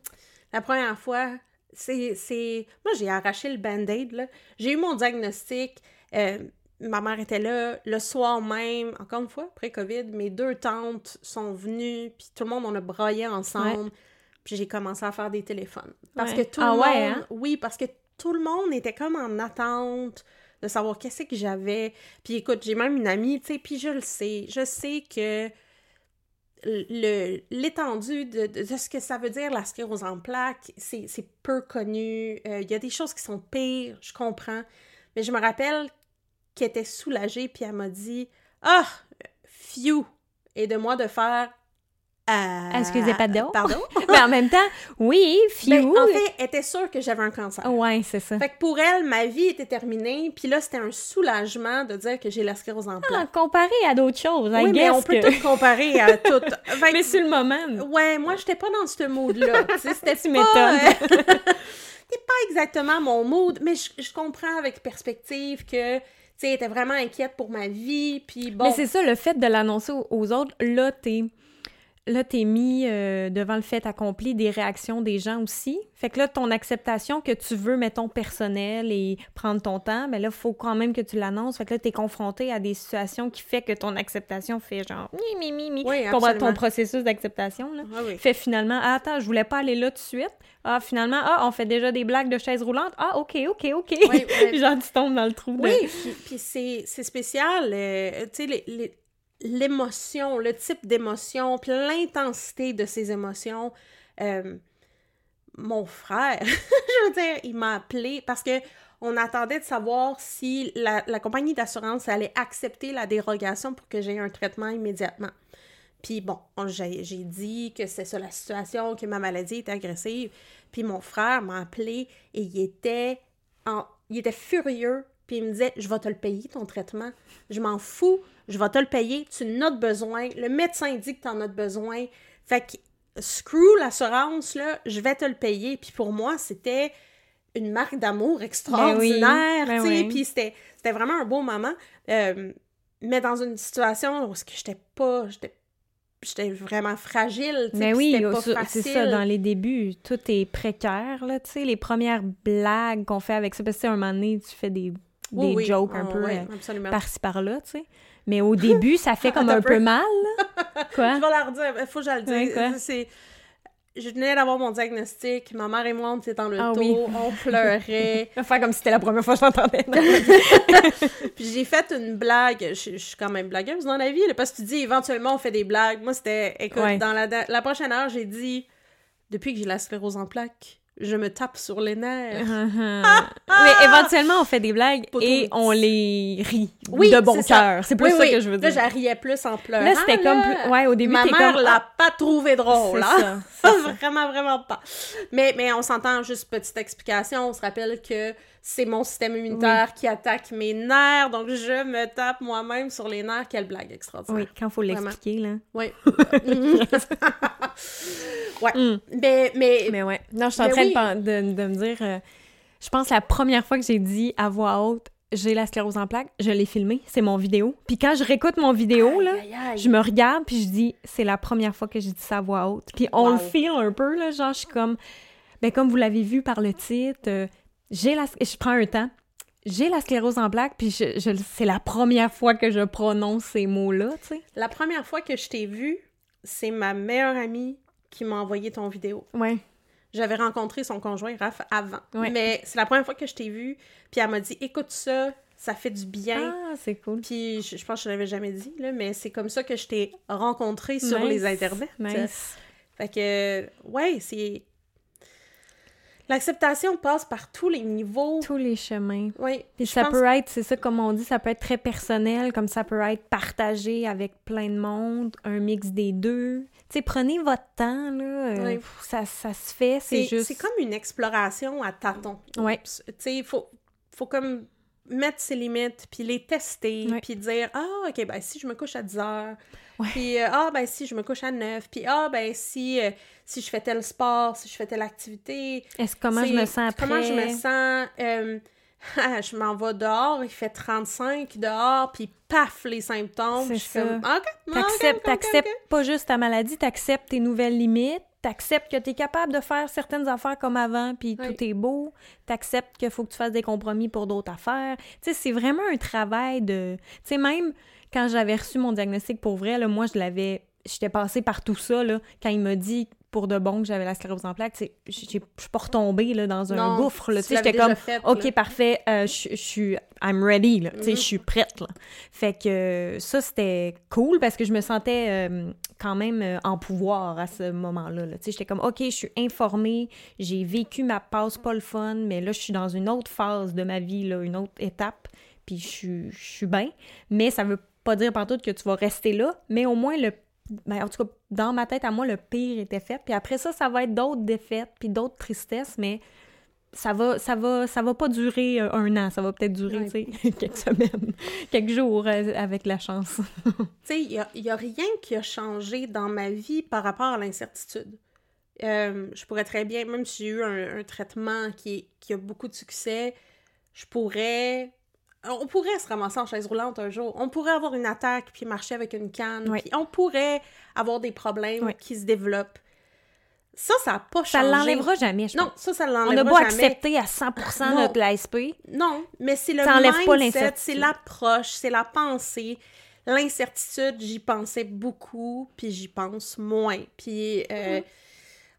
La première fois, c'est... c'est- Moi, j'ai arraché le Band-Aid, là. J'ai eu mon diagnostic. euh, ma mère était là. Le soir même, encore une fois, pré-COVID, mes deux tantes sont venues, puis tout le monde, on a braillé ensemble. Puis j'ai commencé à faire des téléphones. Parce Ouais. que tout Ah le ouais, monde... hein? Oui, parce que tout le monde était comme en attente de savoir qu'est-ce que j'avais. Puis écoute, j'ai même une amie, tu sais, puis je le sais. Je sais que l'étendue de, de, ce que ça veut dire la sclérose en plaques, c'est peu connu. Euh, Il y a des choses qui sont pires, je comprends. Mais je me rappelle qu'elle était soulagée, puis elle m'a dit Ah, phew! Et de moi de faire Euh, Excusez, pardon? Pardon? Mais en même temps, oui, Ben, fiou. en fait, elle était sûre que j'avais un cancer. Ouais, c'est ça. Fait que pour elle, ma vie était terminée, puis là, c'était un soulagement de dire que j'ai la sclérose en Ah, plaques. comparé à d'autres choses, oui, mais on peut que- tout comparer à tout. Fait que- Mais sur le moment, Ouais, moi, j'étais pas dans ce mood-là. C'était Tu pas... euh, C'était pas exactement mon mood, mais je, je comprends avec perspective que, tu sais, était vraiment inquiète pour ma vie, puis bon... Mais c'est ça, le fait de l'annoncer aux- aux autres, là, t'es... Là, t'es mis euh, devant le fait accompli des réactions des gens aussi. Fait que là, ton acceptation que tu veux, mettons, personnel et prendre ton temps, ben là, faut quand même que tu l'annonces. Fait que là, t'es confronté à des situations qui fait que ton acceptation fait genre... Mi, mi, mi, mi. Oui, ton processus d'acceptation, là. Ah oui. Fait finalement, ah, attends, je voulais pas aller là tout de suite. Ah, finalement, ah, on fait déjà des blagues de chaises roulantes. Ah, OK, OK, OK. Oui, oui. genre, tu tombes dans le trou de... Oui, puis, puis c'est, c'est spécial, euh, tu sais, les- les- l'émotion, le type d'émotion, puis l'intensité de ces émotions. Euh, mon frère, je veux dire, il m'a appelé parce que on attendait de savoir si la, compagnie d'assurance allait accepter la dérogation pour que j'aie un traitement immédiatement. Puis bon, on- j'ai j'ai dit que c'est ça la situation, que ma maladie était agressive. Puis mon frère m'a appelé et il était, en, il était furieux. Puis il me disait, je vais te le payer, ton traitement. Je m'en fous, je vais te le payer. Tu en as besoin. Le médecin dit que tu en as besoin. Fait que screw l'assurance, là, je vais te le payer. Puis pour moi, c'était une marque d'amour extraordinaire, ben tu sais. oui. Puis c'était c'était vraiment un beau moment. Euh, mais dans une situation où j'étais pas... J'étais j'étais vraiment fragile, Mais puis oui, c'est ça, dans les débuts, tout est précaire, là, tu sais, les premières blagues qu'on fait avec ça, parce que un moment donné, tu fais des, des Oui, oui. jokes un Ah, peu ouais, euh, par-ci, par-là, tu sais. Mais au début, ça fait comme un peu mal. Quoi? Je vais la redire, il faut que je le dise. c'est... Je venais d'avoir mon diagnostic, ma mère et moi, on était dans le Ah dos, oui. on pleurait. Faire comme si c'était la première fois que je l'entendais. Puis j'ai fait une blague, je, je suis quand même blagueuse dans la vie, là, parce que tu dis éventuellement on fait des blagues. Moi c'était, écoute, Ouais. dans la, la prochaine heure, j'ai dit, depuis que j'ai la sclérose en plaques, je me tape sur les nerfs. Mais éventuellement, on fait des blagues et on les rit Oui, de bon cœur. C'est plus Oui, ça oui. que je veux Là, dire. j'arriais plus en pleurant. Là, c'était comme... là. plus- Ouais, au début, Ma mère comme... l'a pas trouvé drôle, ça. vraiment, vraiment pas. Mais, mais on s'entend, juste petite explication, on se rappelle que c'est mon système immunitaire qui attaque mes nerfs, donc je me tape moi-même sur les nerfs. Quelle blague Oui, extraordinaire. quand faut Vraiment. l'expliquer, là. Oui. ouais. Mm. Mais, mais, Mais ouais. Non, je suis en Mais train de oui. pen- de, de me dire... euh, je pense la première fois que j'ai dit à voix haute j'ai la sclérose en plaques, je l'ai filmé, c'est mon vidéo. Puis quand je réécoute mon vidéo, là, Aïe, aïe, aïe. je me regarde, puis je dis, c'est la première fois que j'ai dit ça à voix haute. Puis on le feel un peu, là, genre, je suis comme, ben comme vous l'avez vu par le titre, euh, j'ai la... Je prends un temps. J'ai la sclérose en plaques, puis je, je- c'est la première fois que je prononce ces mots-là, tu sais. La première fois que je t'ai vue, c'est ma meilleure amie qui m'a envoyé ton vidéo. Ouais. J'avais rencontré son conjoint Raph avant. Ouais. Mais c'est la première fois que je t'ai vue, puis elle m'a dit écoute ça, ça fait du bien. Ah, c'est cool. Puis je, je pense que je l'avais jamais dit, là, mais c'est comme ça que je t'ai rencontré sur Nice. les internets. Nice. Fait que, ouais, c'est. L'acceptation passe par tous les niveaux. Tous les chemins. Oui. Puis ça pense- peut être, c'est ça comme on dit, ça peut être très personnel, comme ça peut être partagé avec plein de monde, un mix des deux. Tu sais, prenez votre temps, là. euh, pff, ça, ça se fait, c'est juste... c'est comme une exploration à tâtons. Ouais. Tu sais, il faut, faut comme mettre ses limites, puis les tester, puis dire « Ah, OK, ben si je me couche à 10 heures, Puis euh, ah, ben si je me couche à 9, puis ah, ben si, euh, si je fais tel sport, si je fais telle activité, Est-ce comment je me sens après? Comment je me sens? euh, ah, je m'en vais dehors, il fait 35 dehors, puis paf, les symptômes. C'est ça. comme, T'acceptes, pas juste ta maladie, t'acceptes tes nouvelles limites, t'acceptes que t'es capable de faire certaines affaires comme avant, puis Oui. tout est beau, t'acceptes qu'il faut que tu fasses des compromis pour d'autres affaires. Tu sais, c'est vraiment un travail de... Tu sais, même quand j'avais reçu mon diagnostic pour vrai, là, moi, je l'avais... J'étais passée par tout ça, là, quand il m'a dit pour de bon que j'avais la sclérose en plaques, je suis pas retombée, là, dans un Non, gouffre, j'étais comme... fait, OK, là. parfait, euh, je suis... I'm ready, là. Sais, Mhm. je suis prête, là. Fait que ça, c'était cool parce que je me sentais euh, quand même euh, en pouvoir à ce moment-là. là. J'étais comme, OK, je suis informée, j'ai vécu ma passe pas le fun, mais là, je suis dans une autre phase de ma vie, là, une autre étape, puis je suis- je suis bien. Mais ça veut pas dire partout que tu vas rester là, mais au moins, le ben, en tout cas, dans ma tête, à moi, le pire était fait. Puis après ça, ça va être d'autres défaites, puis d'autres tristesses, mais ça va, ça va, ça va pas durer un an. Ça va peut-être durer, Ouais. tu sais, quelques semaines, quelques jours euh, avec la chance. Tu sais, il n'y a, y a rien qui a changé dans ma vie par rapport à l'incertitude. Euh, je pourrais très bien, même si j'ai eu un, un traitement qui, est- qui a beaucoup de succès, je pourrais... On pourrait se ramasser en chaise roulante un jour. On pourrait avoir une attaque puis marcher avec une canne. Oui. Puis on pourrait avoir des problèmes Oui. qui se développent. Ça, ça n'a pas Ça changé. l'enlèvera jamais, je Non, pense. ça, ça On l'enlèvera n'a pas jamais. accepté à 100% Non. notre ASP. Non, mais c'est le Ça mindset, c'est l'approche, c'est la pensée. L'incertitude, j'y pensais beaucoup, puis j'y pense moins. Puis euh, Mm-hmm.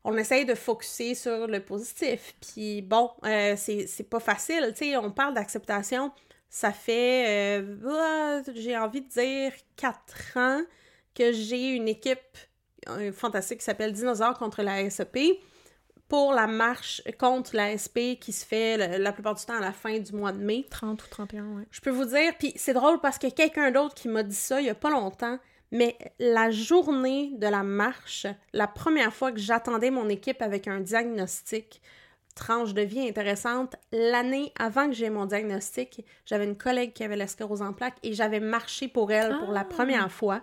on essaye de focuser sur le positif. Puis bon, euh, c'est c'est pas facile. Tu sais, on parle d'acceptation. Ça fait, euh, ah, j'ai envie de dire, quatre ans que j'ai une équipe euh, fantastique qui s'appelle Dinosaures contre la SEP pour la marche contre la SP qui se fait le- la plupart du temps à la fin du mois de mai. 30 ou 31, ouais. Je peux vous dire, puis c'est drôle parce que quelqu'un d'autre qui m'a dit ça il y a pas longtemps, mais la journée de la marche, la première fois que j'attendais mon équipe avec un diagnostic, tranche de vie intéressante, l'année avant que j'ai mon diagnostic, j'avais une collègue qui avait la sclérose en plaques et j'avais marché pour elle pour la Ah. première fois.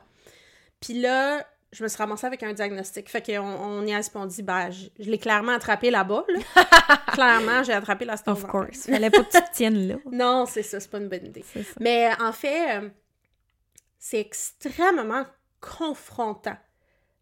Puis là, je me suis ramassée avec un diagnostic. Fait qu'on on y a dit, ben, je, je l'ai clairement attrapé là-bas, là. clairement, j'ai attrapé la sclérose Of course. Fallait pas que tu te tiennes là. Non, c'est ça, c'est pas une bonne idée. Mais en fait, euh, c'est extrêmement confrontant.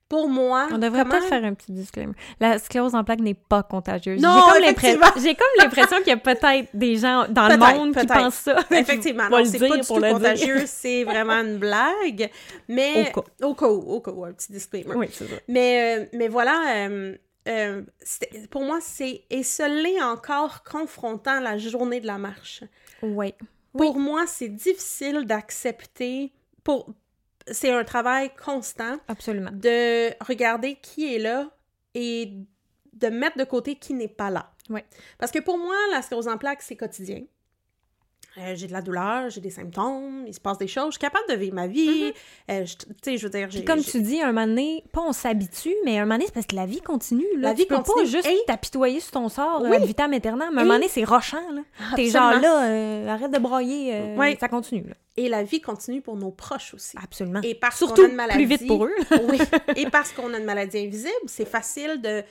Pour moi, On devrait comment- peut-être faire un petit disclaimer. La sclérose en plaques n'est pas contagieuse. Non, J'ai comme l'impression qu'il y a peut-être des gens dans le monde qui pensent ça. Effectivement, non, c'est pas du tout contagieux, c'est vraiment une blague. Mais Au cas. au cas où, au cas où, un petit disclaimer. Oui, c'est ça. Mais, euh, mais voilà, euh, euh, pour moi, c'est et ce l'est encore confrontant la journée de la marche. Oui. Pour moi, c'est difficile d'accepter. Pour c'est un travail constant. Absolument. de regarder qui est là et de mettre de côté qui n'est pas là. Ouais. Parce que pour moi, la sclérose en plaques, c'est quotidien. Euh, j'ai de la douleur, j'ai des symptômes, il se passe des choses, je suis capable de vivre ma vie. Euh, je- tu sais, je veux dire, j'ai... Comme tu dis, un moment donné, pas on s'habitue, mais un moment donné, c'est parce que la vie continue. Là. La vie tu peux pas continue. juste Et- t'apitoyer sur ton sort, Oui. ad vitam aeternam. Mais un moment donné, c'est rochant. Là. T'es genre là, euh, arrête de broyer, euh, Ouais. ça continue. Là. Et la vie continue pour nos proches aussi. Absolument. Et parce Surtout qu'on a une maladie... plus vite pour eux. oui. Et parce qu'on a une maladie invisible, c'est facile de,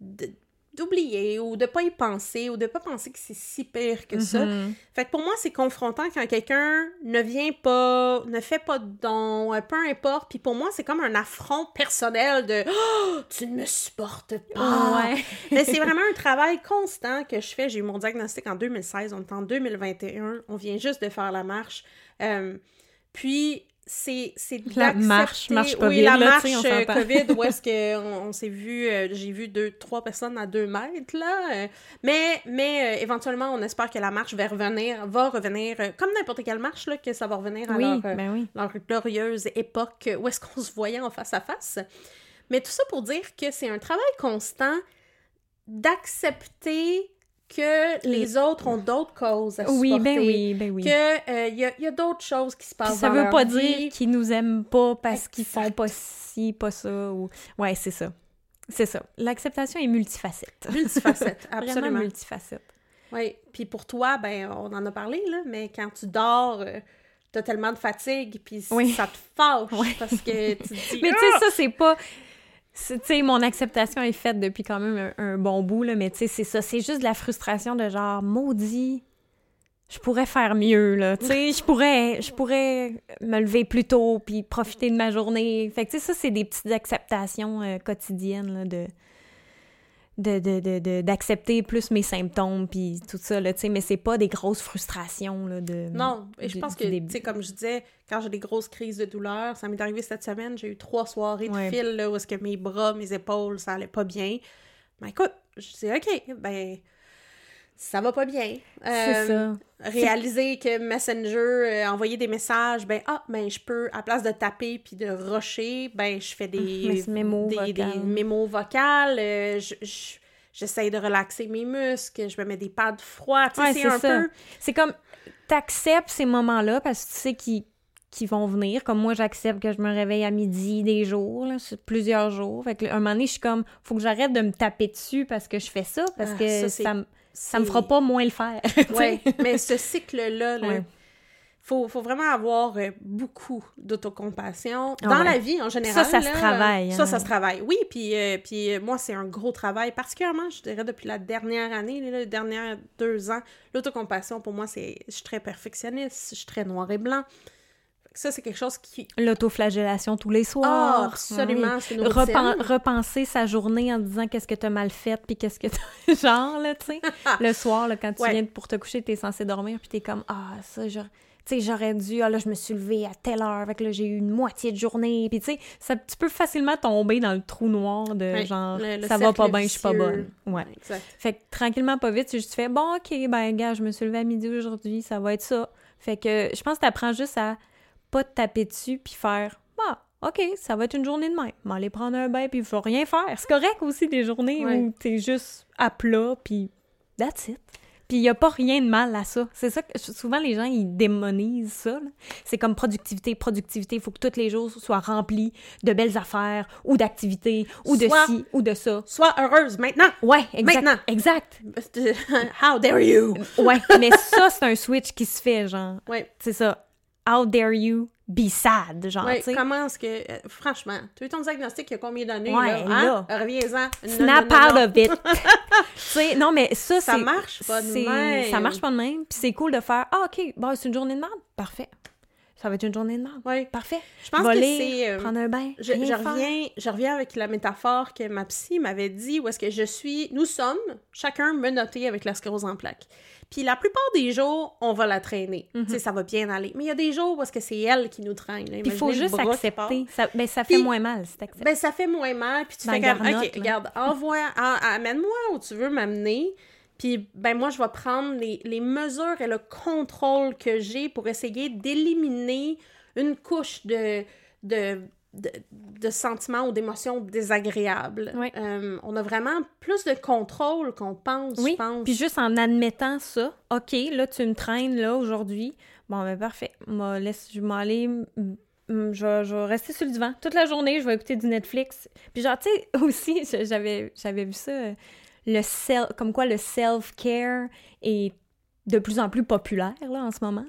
de, d'oublier ou de pas y penser ou de pas penser que c'est si pire que ça. Mhm. Fait que pour moi, c'est confrontant quand quelqu'un ne vient pas, ne fait pas de don, euh, peu importe. Puis pour moi, c'est comme un affront personnel de oh, tu ne me supportes pas. Ouais. Mais c'est vraiment un travail constant que je fais. J'ai eu mon diagnostic en 2016, on est en 2021, on vient juste de faire la marche. Euh, puis c'est La marche, marche oui COVID, la là, marche on euh. COVID où est-ce que on, s'est vu euh, j'ai vu deux trois personnes à deux mètres là euh, mais mais euh, éventuellement on espère que la marche va revenir va revenir euh, comme n'importe quelle marche là que ça va revenir à Oui, leur, ben oui. leur glorieuse époque où est-ce qu'on se voyait en face à face. Mais tout ça pour dire que c'est un travail constant d'accepter que les autres ont d'autres causes à Oui, supporter. ben oui, ben oui. Que euh, y a, y a d'autres choses qui se Puis passent ça dans veut leur pas vie. dire qu'ils nous aiment pas parce qu'ils font pas ci, pas ça. Ou... Ouais, c'est ça. C'est ça. L'acceptation est multifacette. Multifacette, Vraiment absolument. multifacette. Oui, puis pour toi, ben on en a parlé, là, mais quand tu dors, euh, t'as tellement de fatigue, puis Oui. ça te fâche, Oui. parce que tu te dis... Mais tu Ah! sais, ça, c'est pas. Sais, mon acceptation est faite depuis quand même un, un bon bout, là, mais tu sais, c'est ça. C'est juste de la frustration de genre, maudit, je pourrais faire mieux, là. Tu sais, je pourrais, je pourrais me lever plus tôt puis profiter de ma journée. Fait que, tu sais, ça, c'est des petites acceptations euh, quotidiennes, là, de. De, de, de, de- d'accepter plus mes symptômes puis tout ça là tu sais mais c'est pas des grosses frustrations là de Non, et je pense que, début. tu sais, comme je disais, quand j'ai des grosses crises de douleur, ça m'est arrivé cette semaine, j'ai eu trois soirées de Ouais. fil, là, où est-ce que mes bras, mes épaules, ça allait pas bien. Ben écoute, je dis, OK, ben, ça va pas bien. c'est Euh, ça Réaliser que Messenger, euh, envoyer des messages, ben, ah, ben, je peux, à place de taper puis de rusher, ben, je fais des, Mes mémos des, des vocales. mémos vocales, euh, de relaxer mes muscles, je me mets des pads sais, Ouais, c'est un ça. peu... C'est comme, t'acceptes ces moments-là parce que tu sais qu'ils vont venir. Comme moi, j'accepte que je me réveille à midi des jours, là, plusieurs jours. Fait que, un moment donné, je suis comme, faut que j'arrête de me taper dessus parce que je fais ça, parce Ah, que ça, ça, ça me fera pas moins le faire. Ouais, mais ce cycle-là, là, Ouais. faut, faut vraiment avoir euh, beaucoup d'autocompassion Ah dans ouais. la vie en général. Ça, ça se travaille, Ça, hein. ça se travaille. Oui, puis, euh, puis euh, moi, c'est un gros travail, particulièrement, je dirais, depuis la dernière année, les dernières deux ans. L'autocompassion, pour moi, c'est... Je suis très perfectionniste, je suis très noir et blanc. Ça, c'est quelque chose qui... L'autoflagellation tous les soirs. Ah, absolument, une routine. Repen- repenser sa journée en disant qu'est-ce que t'as mal fait puis qu'est-ce que t'as genre là tu sais le soir là, quand tu Ouais. viens pour te coucher t'es censé dormir puis t'es comme ah ça genre tu sais j'aurais dû ah là je me suis levée à telle heure avec là j'ai eu une moitié de journée puis tu sais tu peux facilement tomber dans le trou noir de Ouais, genre le- le ça va pas bien je suis pas bonne ouais Exact. fait que tranquillement pas vite tu juste fais bon ok ben gars je me suis levée à midi aujourd'hui ça va être ça fait que je pense que t'apprends juste à pas te taper dessus puis faire ah ok ça va être une journée de même m'aller prendre un bain puis faut rien faire c'est correct aussi des journées Ouais. où t'es juste à plat puis that's it puis il y a pas rien de mal à ça c'est ça que souvent les gens ils démonisent ça c'est comme productivité productivité il faut que tous les jours soient remplis de belles affaires ou d'activités ou de ci ou de ça Sois heureuse maintenant! ouais exact Maintenant. exact How dare you! Ouais, mais ça, c'est un switch qui se fait, genre. Ouais. C'est ça. How dare you be sad, genre, Ouais, tu sais? comment est-ce que... euh, franchement, tu eu ton diagnostic il y a combien d'années, Ouais, là? Hein? Reviens-en. Non, Snap out of it. tu sais, non, mais ça, c'est... Ça marche pas de même. Ça marche pas de même. Puis c'est cool de faire, ah, OK, bon, c'est une journée de merde. Parfait. Ça va être une journée de merde. Ouais. Parfait. Je pense que c'est... euh, prendre un bain, je, reviens, je reviens avec la métaphore que ma psy m'avait dit, où est-ce que je suis... Nous sommes, chacun menotté avec la sclérose en plaques. Puis la plupart des jours, on va la traîner. Tu sais, ça va bien aller. Mais il y a des jours où est-ce que c'est elle qui nous traîne. Puis il faut juste accepter. Ça, ben, ça fait Puis- moins mal, c'est accepté. Ben, ça fait moins mal, puis tu Dans fais comme, OK, là. regarde, envoie, en- amène-moi où tu veux m'amener, puis ben moi, je vais prendre les, les mesures et le contrôle que j'ai pour essayer d'éliminer une couche de, de, de, de sentiments ou d'émotions désagréables. Oui. Euh, on a vraiment plus de contrôle qu'on pense, Oui, je pense. puis juste en admettant ça, OK, là, tu me traînes, là, aujourd'hui, bon, ben parfait, Moi, laisse, je vais m'aller, mm, je, vais- je vais rester sur le divan toute la journée, je vais écouter du Netflix. Puis genre, tu sais, aussi, j'avais, j'avais vu ça, euh, le self, comme quoi le self-care est de plus en plus populaire, là, en ce moment.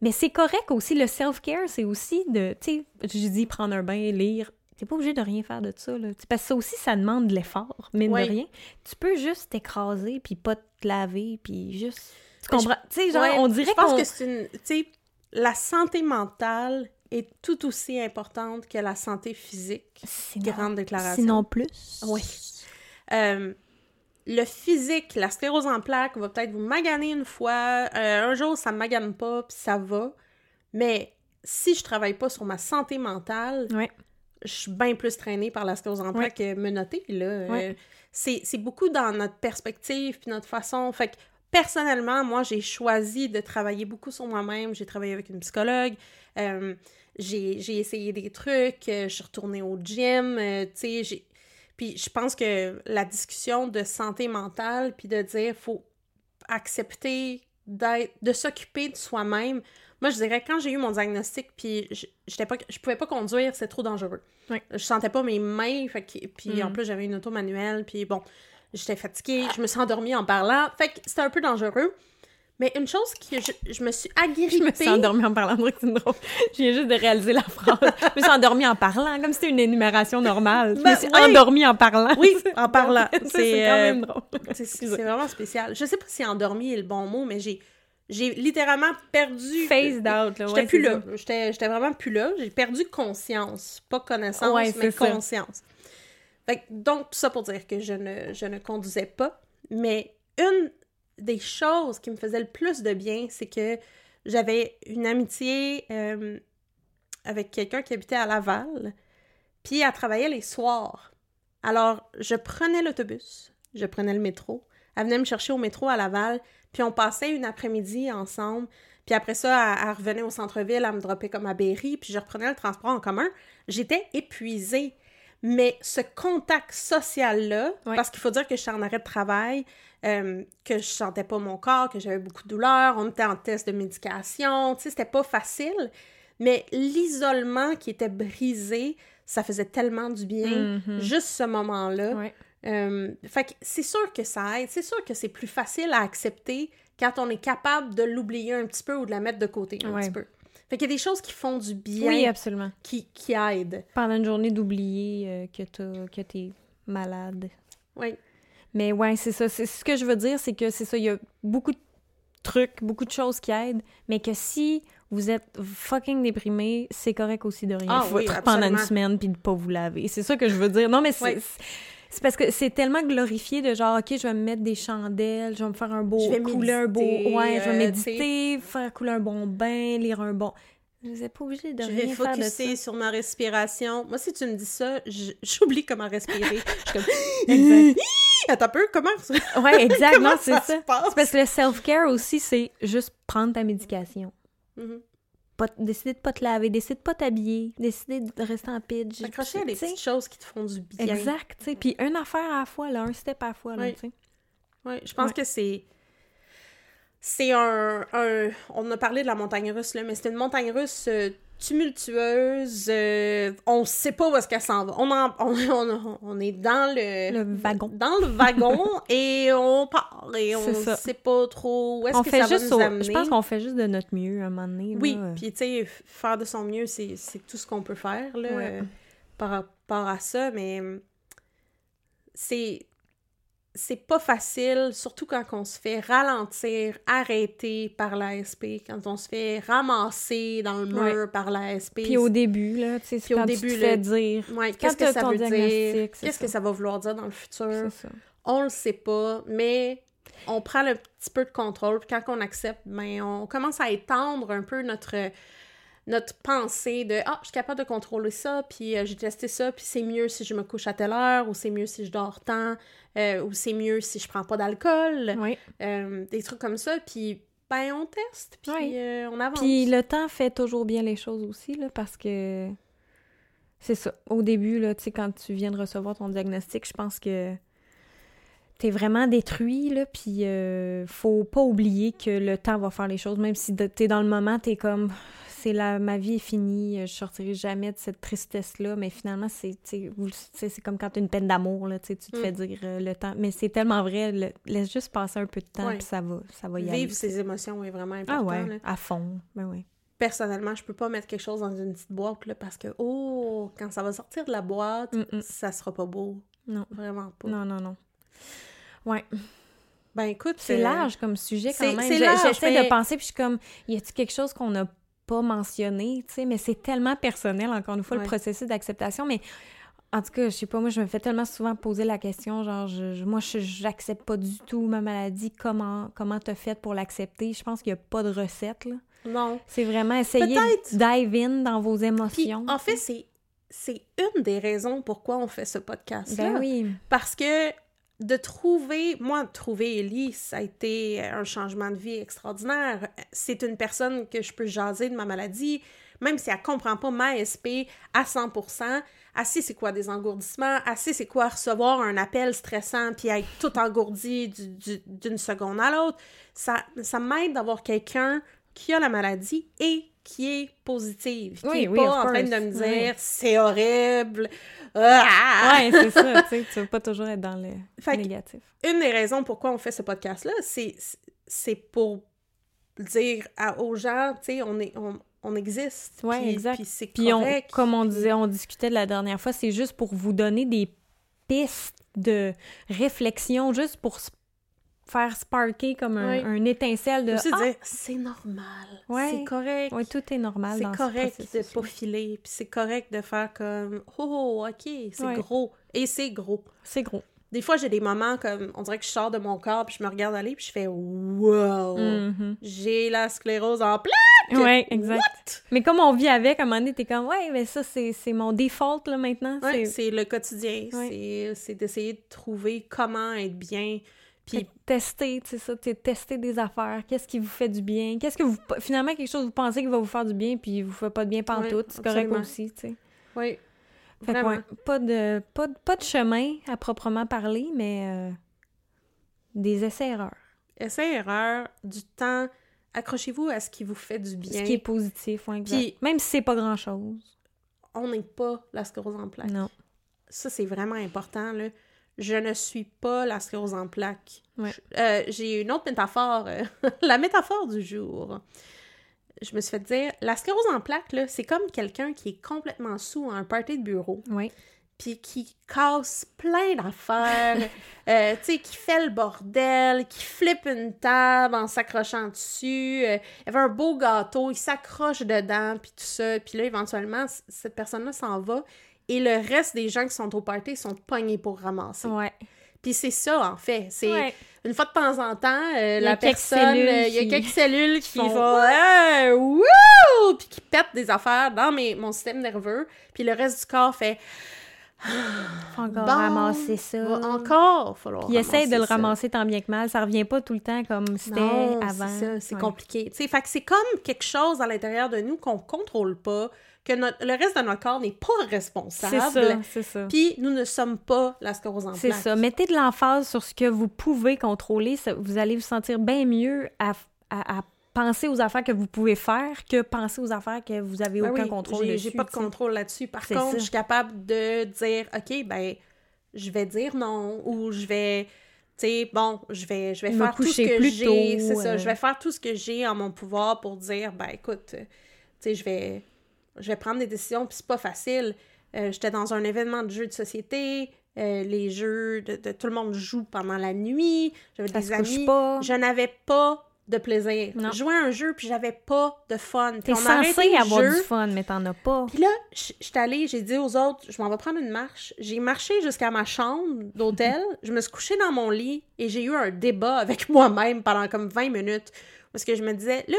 Mais c'est correct aussi, le self-care, c'est aussi de, tu sais, je dis prendre un bain, lire, T'es pas obligé de rien faire de ça, là. T'sais, parce que ça aussi, ça demande de l'effort, Ouais. de rien. Tu peux juste t'écraser, puis pas te laver, puis juste... Tu Mais comprends? Tu sais, genre, Ouais, on dirait Je pense que c'est une. Tu sais, la santé mentale est tout aussi importante que la santé physique. Sinon, Grande déclaration. sinon plus. Oui. Euh, le physique, la sclérose en plaques va peut-être vous maganer une fois. euh, un jour, ça me magane pas, puis ça va. Mais si je travaille pas sur ma santé mentale, Ouais. je suis bien plus traînée par la sclérose en plaques que menottée. Là. Euh, c'est, c'est beaucoup dans notre perspective puis notre façon. Fait que personnellement, moi, j'ai choisi de travailler beaucoup sur moi-même. J'ai travaillé avec une psychologue. euh, j'ai, j'ai essayé des trucs. euh, je suis retournée au gym. euh, tu sais, j'ai... Puis je pense que la discussion de santé mentale, puis de dire faut accepter d'être, de s'occuper de soi-même. Moi, je dirais quand j'ai eu mon diagnostic, puis je, j'étais pas, je pouvais pas conduire, c'est trop dangereux. Ouais. Je sentais pas mes mains, fait que, puis en Mm. plus j'avais une auto manuelle, puis bon, j'étais fatiguée, je me suis endormie en parlant, fait que c'était un peu dangereux. Mais une chose que je, je me suis agrippée... Je me suis endormie en parlant, drôle. Je viens juste de réaliser la phrase. Je me suis endormie en parlant, comme si c'était une énumération normale. Je me Ben, suis oui. endormie en parlant. Oui, en parlant. C'est, quand euh, même drôle. C'est vraiment spécial. Je sais pas si endormi est le bon mot, mais j'ai j'ai littéralement perdu. Phased out, là. J'étais plus là. J'étais vraiment plus là. J'ai perdu conscience. Pas connaissance, Ouais, mais conscience. Fait donc, tout ça pour dire que je ne, je ne conduisais pas. Mais une des choses qui me faisait le plus de bien, c'est que j'avais une amitié euh, avec quelqu'un qui habitait à Laval, puis elle travaillait les soirs. Alors, je prenais l'autobus, je prenais le métro, elle venait me chercher au métro à Laval, puis on passait une après-midi ensemble, puis après ça, elle, elle revenait au centre-ville, elle me droppait comme à Berry, puis je reprenais le transport en commun. J'étais épuisée. Mais ce contact social-là, parce qu'il faut dire que je suis en arrêt de travail, euh, que je sentais pas mon corps, que j'avais beaucoup de douleurs, on était en test de médication, tu sais, c'était pas facile. Mais l'isolement qui était brisé, ça faisait tellement du bien, Mhm. juste ce moment-là. Ouais. Euh, fait que c'est sûr que ça aide, c'est sûr que c'est plus facile à accepter quand on est capable de l'oublier un petit peu ou de la mettre de côté un Ouais. petit peu. Fait qu'il y a des choses qui font du bien, Oui, absolument. qui, qui aident. Pendant une journée d'oublier euh, que t'as- que t'es malade. Oui. Mais ouais, c'est ça. C'est ce que je veux dire, c'est que c'est ça. Il y a beaucoup de trucs, beaucoup de choses qui aident, mais que si vous êtes fucking déprimé, c'est correct aussi de rien Ah oui, foutre pendant une semaine puis de pas vous laver. C'est ça que je veux dire. Non, mais c'est. Ouais. c'est- parce que c'est tellement glorifié de genre, OK, je vais me mettre des chandelles, je vais me faire un beau. Je vais couler un beau. Ouais, je vais euh, méditer, faire couler un bon bain, lire un bon. Vous n'êtes pas obligé de Je vais focuser sur ma respiration. Moi, si tu me dis ça, j'oublie comment respirer. Je suis comme... Exact. Attends un peu, comment ça, Ouais, exact, comment non, c'est ça? C'est parce que le self-care aussi, c'est juste prendre ta médication. Mhm. Pas, décider de pas te laver, décider de pas t'habiller, décider de rester en pitch. S'accrocher à des petites choses qui te font du bien. Exact, tu sais. Puis une affaire à la fois, là, un step à la fois, là, Oui. tu sais. Je pense Ouais. que c'est. C'est un, un- On a parlé de la montagne russe, là, mais c'est une montagne russe euh, tumultueuse. euh, on sait pas où est-ce qu'elle s'en va. On, en- on, on- on est dans le. Le wagon. Dans le wagon et on part. Et on sait pas trop où est-ce que fait ça va juste nous au- amener. Je pense qu'on fait juste de notre mieux à un moment donné. Oui, puis tu sais, faire de son mieux, c'est tout ce qu'on peut faire là, Ouais. euh, par rapport à ça, mais c'est c'est pas facile, surtout quand on se fait ralentir, arrêter par l'ASP, quand on se fait ramasser dans le mur Ouais. par l'ASP. Puis au début, là, tu sais, c'est Puis au quand début, tu te là, fais dire... Ouais, quand qu'est-ce que ça veut dire? Qu'est-ce que ça. va vouloir dire dans le futur? Ça. On le sait pas, mais on prend le petit peu de contrôle. Puis quand on accepte, ben, on commence à étendre un peu notre, notre pensée de Ah, je suis capable de contrôler ça, puis euh, j'ai testé ça, puis c'est mieux si je me couche à telle heure, ou c'est mieux si je dors tant, euh, ou c'est mieux si je prends pas d'alcool, Oui. euh, des trucs comme ça. Puis ben, on teste, puis on avance. Puis le temps fait toujours bien les choses aussi, là, parce que c'est ça. Au début, là, tu sais, quand tu viens de recevoir ton diagnostic, je pense que t'es vraiment détruit, là, puis euh, faut pas oublier que le temps va faire les choses, même si t'es dans le moment, t'es comme, c'est la, ma vie est finie, je sortirai jamais de cette tristesse-là, mais finalement, c'est, tu tu c'est comme quand t'as une peine d'amour, là, tu tu te Mm. fais dire euh, le temps, mais c'est tellement vrai, le- laisse juste passer un peu de temps, puis ça va, ça va y aller. Vivre ses émotions est vraiment important. Ah ouais, là. à fond, ben oui. personnellement, je peux pas mettre quelque chose dans une petite boîte, là, parce que, oh, quand ça va sortir de la boîte, Mm, mm. ça sera pas beau. Non. Vraiment pas. Non, non, non. Ouais. Ben, écoute... C'est euh, large comme sujet quand même. c'est Je- J'essaie mais- de penser, puis je suis comme, y a-t-il quelque chose qu'on n'a pas mentionné, tu sais, mais c'est tellement personnel, encore une fois, Ouais. le processus d'acceptation, mais en tout cas, je sais pas, moi, je me fais tellement souvent poser la question, genre, je, je- moi, je- j'accepte pas du tout ma maladie, comment comment t'as fait pour l'accepter? Je pense qu'il y a pas de recette, là. Non. C'est vraiment essayer de dive in dans vos Puis, émotions. en fait, c'est c'est une des raisons pourquoi on fait ce podcast-là. ben oui. Parce que de trouver, moi, trouver Ellie, ça a été un changement de vie extraordinaire. C'est une personne que je peux jaser de ma maladie, même si elle comprend pas ma SP à 100%. Assez, c'est quoi des engourdissements? Assez, c'est quoi recevoir un appel stressant puis être tout engourdi du- du- d'une seconde à l'autre? Ça, ça m'aide d'avoir quelqu'un qui a la maladie et qui est positive, qui Oui, est oui, pas en train de me dire Oui. c'est horrible. Ah! Ouais, c'est ça, tu sais, tu veux pas toujours être dans le Fait négatif. une des raisons pourquoi on fait ce podcast-là, c'est, c'est pour dire à- aux gens, tu sais, on, est, on, on existe. Ouais, puis- exact. Puis c'est on, comme on disait, on discutait de la dernière fois, c'est juste pour vous donner des pistes de réflexion, juste pour s- faire sparker comme un, Oui. un étincelle de ah, dire, c'est normal, Ouais. c'est correct. ouais, tout est normal c'est ce correct de pas filer, puis c'est correct de faire comme « Oh, OK, c'est Ouais. gros. » Et c'est gros. C'est gros. Des fois, j'ai des moments comme, on dirait que je sors de mon corps, puis je me regarde aller, puis je fais « Wow! Mhm. J'ai la sclérose en plaques! Ouais, exact. What? Mais comme on vit avec, à un moment donné, t'es comme ouais, mais ça c'est mon default là maintenant. C'est le quotidien. C'est d'essayer de trouver comment être bien. Puis, tester, tu sais ça, tester des affaires, qu'est-ce qui vous fait du bien, qu'est-ce que vous finalement quelque chose que vous pensez qui va vous faire du bien puis vous fait pas de bien pantoute, Ouais, c'est correct aussi, tu sais. oui, Fait que, ouais, pas de pas, de- pas de chemin à proprement parler, mais euh, des essais-erreurs. Essai-erreur, du temps. Accrochez-vous à ce qui vous fait du bien. Ce qui est positif, ouais, exact. Puis- Même si c'est pas grand-chose. On n'est pas la sclérose en plaques. Non. Ça, c'est vraiment important. Là. Je ne suis pas la sclérose en plaques. Ouais. Euh, J'ai une autre métaphore. euh, la métaphore du jour. Je me suis fait dire, la sclérose en plaques, là, c'est comme quelqu'un qui est complètement sous à un party de bureau. Oui. puis qui casse plein d'affaires, euh, tu sais, qui fait le bordel, qui flippe une table en s'accrochant dessus, euh, il avait un beau gâteau, il s'accroche dedans, puis tout ça, puis là, éventuellement, cette personne-là s'en va, et le reste des gens qui sont au party sont pognés pour ramasser. Ouais. Puis c'est ça, en fait, c'est... Ouais. Une fois de temps en temps, euh, Il la quelques personne, euh, il y a quelques cellules qui font wouh! puis qui pètent des affaires dans mes, mon système nerveux, puis le reste du corps fait Faut encore Bon, ramasser ça. va encore falloir Puis essaye de le ça. ramasser tant bien que mal. Ça revient pas tout le temps comme c'était avant. c'est ça, c'est Ouais. compliqué. Fait que c'est comme quelque chose à l'intérieur de nous qu'on contrôle pas, que notre, le reste de notre corps n'est pas responsable. C'est ça, c'est ça. Puis nous ne sommes pas la sclérose en C'est ça. Mettez de l'emphase sur ce que vous pouvez contrôler. ça- vous allez vous sentir bien mieux à, à- à penser aux affaires que vous pouvez faire que penser aux affaires que vous avez Ben aucun oui, contrôle j'ai- dessus. J'ai pas de contrôle là-dessus. Par contre, ça. je suis capable de dire, OK, ben, je vais dire non, ou je vais, tu sais, bon, je vais, je vais Me faire tout ce que plus j'ai. tôt, C'est ça, euh. je vais faire tout ce que j'ai en mon pouvoir pour dire, ben, écoute, euh, tu sais, je vais, je vais prendre des décisions, puis c'est pas facile. Euh, J'étais dans un événement de jeux de société, euh, les jeux de, de- tout le monde joue pendant la nuit, j'avais des amis, pas. je n'avais pas de plaisir. Non. Je jouais à un jeu, puis j'avais pas de fun. T'es censé avoir jeu. du fun, mais t'en as pas. Puis là, je suis allée, j'ai dit aux autres, je m'en vais prendre une marche. J'ai marché jusqu'à ma chambre d'hôtel, je me suis couchée dans mon lit et j'ai eu un débat avec moi-même pendant comme 20 minutes. Parce que je me disais, là,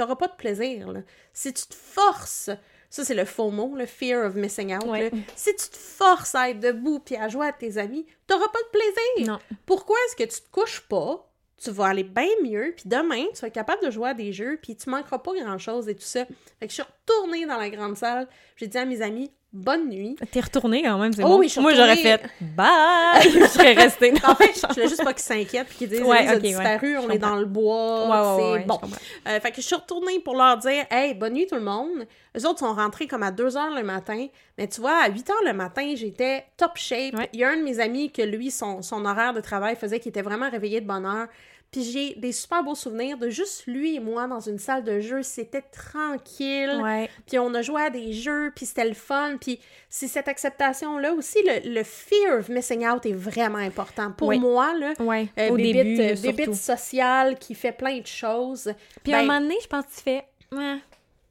t'auras pas de plaisir. là. Si tu te forces, ça c'est le faux mot, le fear of missing out. Ouais. là. Si tu te forces à être debout puis à jouer à tes amis, t'auras pas de plaisir. Non. Pourquoi est-ce que tu te couches pas? Tu vas aller bien mieux, puis demain, tu vas être capable de jouer à des jeux, puis tu manqueras pas grand-chose et tout ça. Fait que je suis retournée dans la grande salle, j'ai dit à mes amis, bonne nuit. T'es retourné quand même, c'est Oh bon. oui, je suis Moi, j'aurais retournée. fait bye! je serais restée En fait, je voulais juste pas qu'ils s'inquiètent, puis qu'ils disent, Ouais, Élise a ok, ouais. disparu, on est dans le bois, Ouais, ouais, c'est bon. Euh, fait que je suis retournée pour leur dire Hey, bonne nuit tout le monde. Eux autres sont rentrés comme à 2 h le matin. Mais tu vois, à 8 h le matin, j'étais top shape. Il y a un de mes amis que lui, son, son horaire de travail faisait qu'il était vraiment réveillé de bonne heure. Puis j'ai des super beaux souvenirs de juste lui et moi dans une salle de jeu. C'était tranquille. Ouais. Puis on a joué à des jeux, puis c'était le fun. Puis c'est cette acceptation-là aussi, le, le fear of missing out est vraiment important. Pour Oui. moi, là, Ouais. euh, Au début, euh, bébite sociale qui fait plein de choses. Puis à un Ben, moment donné, je pense que tu fais. Ouais.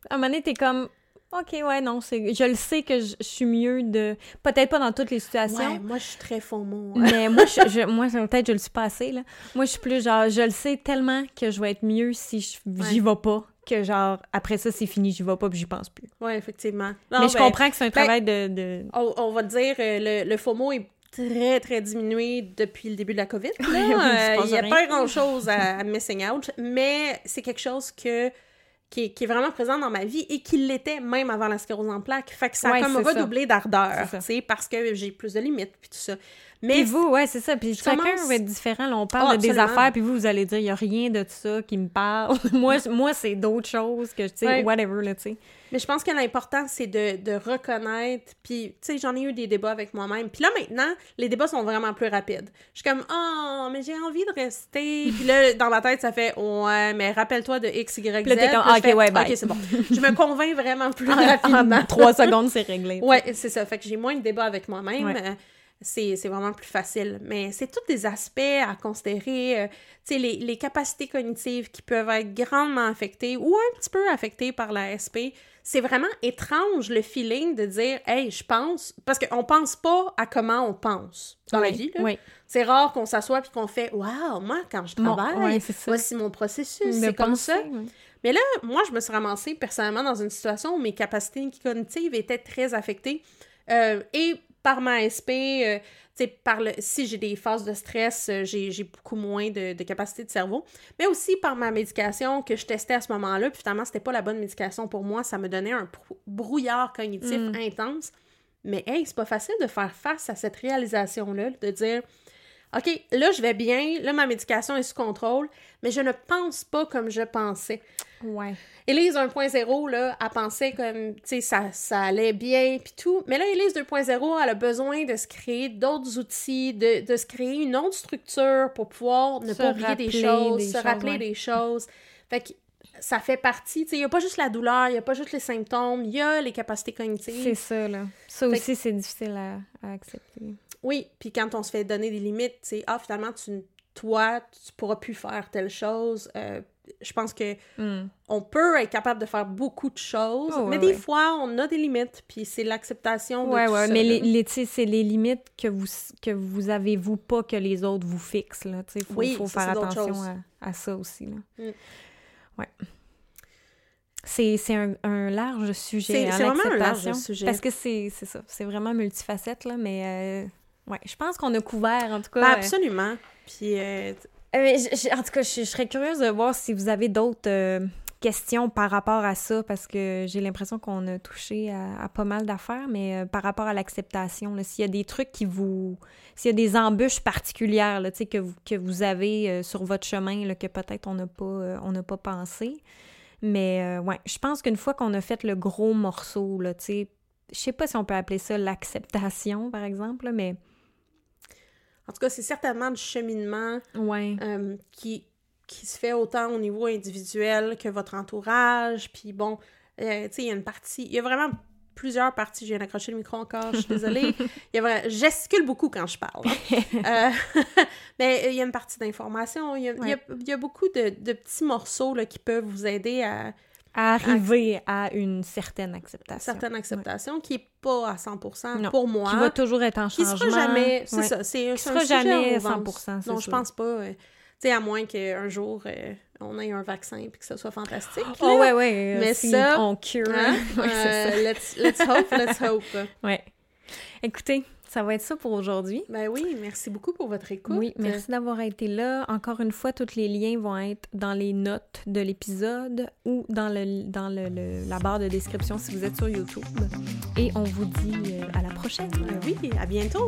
À un moment donné, t'es comme. Ok, ouais, non, c'est. Je le sais que je, je suis mieux de. Peut-être pas dans toutes les situations. Ouais, moi, je suis très faux mot. Mais moi, je, je- moi peut-être je le suis pas assez, là. Moi, je suis plus genre, je le sais tellement que je vais être mieux si je- j'y vais pas, que genre, après ça, c'est fini, j'y vais pas, puis j'y pense plus. Ouais, effectivement. Non, Mais je ben, comprends que c'est un ben, travail de... de... On, on va dire, euh, le, le FOMO est très, très diminué depuis le début de la COVID. là. Euh, Il n'y a rien. pas grand-chose à, à missing out, mais c'est quelque chose que, qui, est, qui est vraiment présent dans ma vie et qui l'était même avant la sclérose en plaques. Fait que ça a Ouais, comme c'est ça. redoublé d'ardeur, parce que j'ai plus de limites, puis tout ça. Mais Puis vous, ouais, c'est ça. Puis chacun commence- va être différent. Là, on parle Ah, de des affaires, puis vous, vous allez dire, il y a rien de ça qui me parle. moi, moi c'est d'autres choses que, tu sais, Ouais. whatever, là, tu sais. Mais je pense que l'important, c'est de, de reconnaître. Puis, tu sais, j'en ai eu des débats avec moi-même. Puis là, maintenant, les débats sont vraiment plus rapides. Je suis comme, oh, mais j'ai envie de rester. Puis là, dans ma tête, ça fait, ouais, mais rappelle-toi de X, Y, Z. Puis là, t'es comme, ah, fais, ok, ouais, bye. Ok, c'est bon. Je me convainc vraiment plus En rapidement. trois secondes, c'est réglé. Ouais, c'est ça. Fait que j'ai moins de débats avec moi-même. Ouais. Euh, c'est vraiment plus facile. Mais c'est tous des aspects à considérer. euh, tu sais, les, les capacités cognitives qui peuvent être grandement affectées ou un petit peu affectées par la SP. C'est vraiment étrange le feeling de dire, hey, je pense. Parce qu'on pense pas à comment on pense dans la vie. là. Oui. C'est rare qu'on s'assoit puis qu'on fait, waouh, moi, quand je Bon, travaille, ouais, voici mon processus. C'est comme ça. Mais là, moi, je me suis ramassée personnellement dans une situation où mes capacités cognitives étaient très affectées. Euh, et par ma SP, euh, tu sais, par le, si j'ai des phases de stress, euh, j'ai beaucoup moins de, de capacité de cerveau. Mais aussi par ma médication que je testais à ce moment-là. Puis finalement, c'était pas la bonne médication pour moi. Ça me donnait un brou- brouillard cognitif Mm. intense. Mais hey, c'est pas facile de faire face à cette réalisation-là, de dire OK, là, je vais bien, là, ma médication est sous contrôle, mais je ne pense pas comme je pensais. Ouais. Élise 1.0, là, elle pensait comme, tu sais, ça, ça allait bien, puis tout. Mais là, Élise 2.0, elle a besoin de se créer d'autres outils, de, de se créer une autre structure pour pouvoir ne Se pas oublier des choses, des se choses, rappeler ouais. des choses. Fait que ça fait partie, tu sais, il n'y a pas juste la douleur, il n'y a pas juste les symptômes, il y a les capacités cognitives. C'est ça, là. Ça Fait aussi, c'est difficile à, à accepter. Oui, puis quand on se fait donner des limites, sais, ah, finalement, tu, toi, tu pourras plus faire telle chose. euh, je pense que Hmm. on peut être capable de faire beaucoup de choses, Oh, mais des ouais. fois, on a des limites, puis c'est l'acceptation de Ouais, tout ouais, ça, mais les, c'est les limites que vous, que vous avez, vous, pas que les autres vous fixent, là. Tu faut, Oui, faut ça, faire c'est attention à, à ça aussi, là. Mm. Ouais. C'est c'est un, un large sujet, C'est- hein, c'est vraiment un large sujet. Parce que c'est c'est ça, c'est vraiment multifacette, là, mais... euh, ouais, je pense qu'on a couvert, en tout cas... Ben, euh, absolument. Puis, euh, Euh, mais je- je- en tout cas, je, je serais curieuse de voir si vous avez d'autres questions par rapport à ça, parce que j'ai l'impression qu'on a touché à, à pas mal d'affaires, mais par rapport à l'acceptation, s'il y a des trucs qui vous... S'il y a des embûches particulières là, que, vous, que vous avez sur votre chemin, là, que peut-être on n'a pas, on n'a pas pensé. Mais ouais, je pense qu'une fois qu'on a fait le gros morceau, là, tu sais, je sais pas si on peut appeler ça l'acceptation, par exemple, là, mais... en tout cas, c'est certainement du cheminement Ouais. euh, qui, qui se fait autant au niveau individuel que votre entourage. Puis bon, euh, tu sais, il y a une partie, il y a vraiment plusieurs parties. Je viens d'accrocher le micro encore, je suis désolée. Il y a vrai, je gesticule beaucoup quand je parle. hein. Euh, mais il y a une partie d'information. Il y a beaucoup de, de petits morceaux là, qui peuvent vous aider à À arriver à une certaine acceptation. certaine acceptation qui est pas à 100% Non, pour moi. Qui va toujours être en qui changement. sera jamais. C'est Ouais. ça. C'est Qui un sera sujet à jamais mouvance. 100%, c'est Non, je pense pas. euh, tu sais, à moins qu'un jour, euh, on ait un vaccin et que ce soit fantastique. Oh là. ouais, ouais. euh, Mais si ça, On cure. Hein? ouais. Euh, let's, let's hope, let's hope. Ouais. Écoutez, ça va être ça pour aujourd'hui. Ben oui, merci beaucoup pour votre écoute. Oui, merci d'avoir été là. Encore une fois, tous les liens vont être dans les notes de l'épisode ou dans, le, dans le, le- la barre de description si vous êtes sur YouTube. Et on vous dit euh, à la prochaine. Ben oui, à bientôt.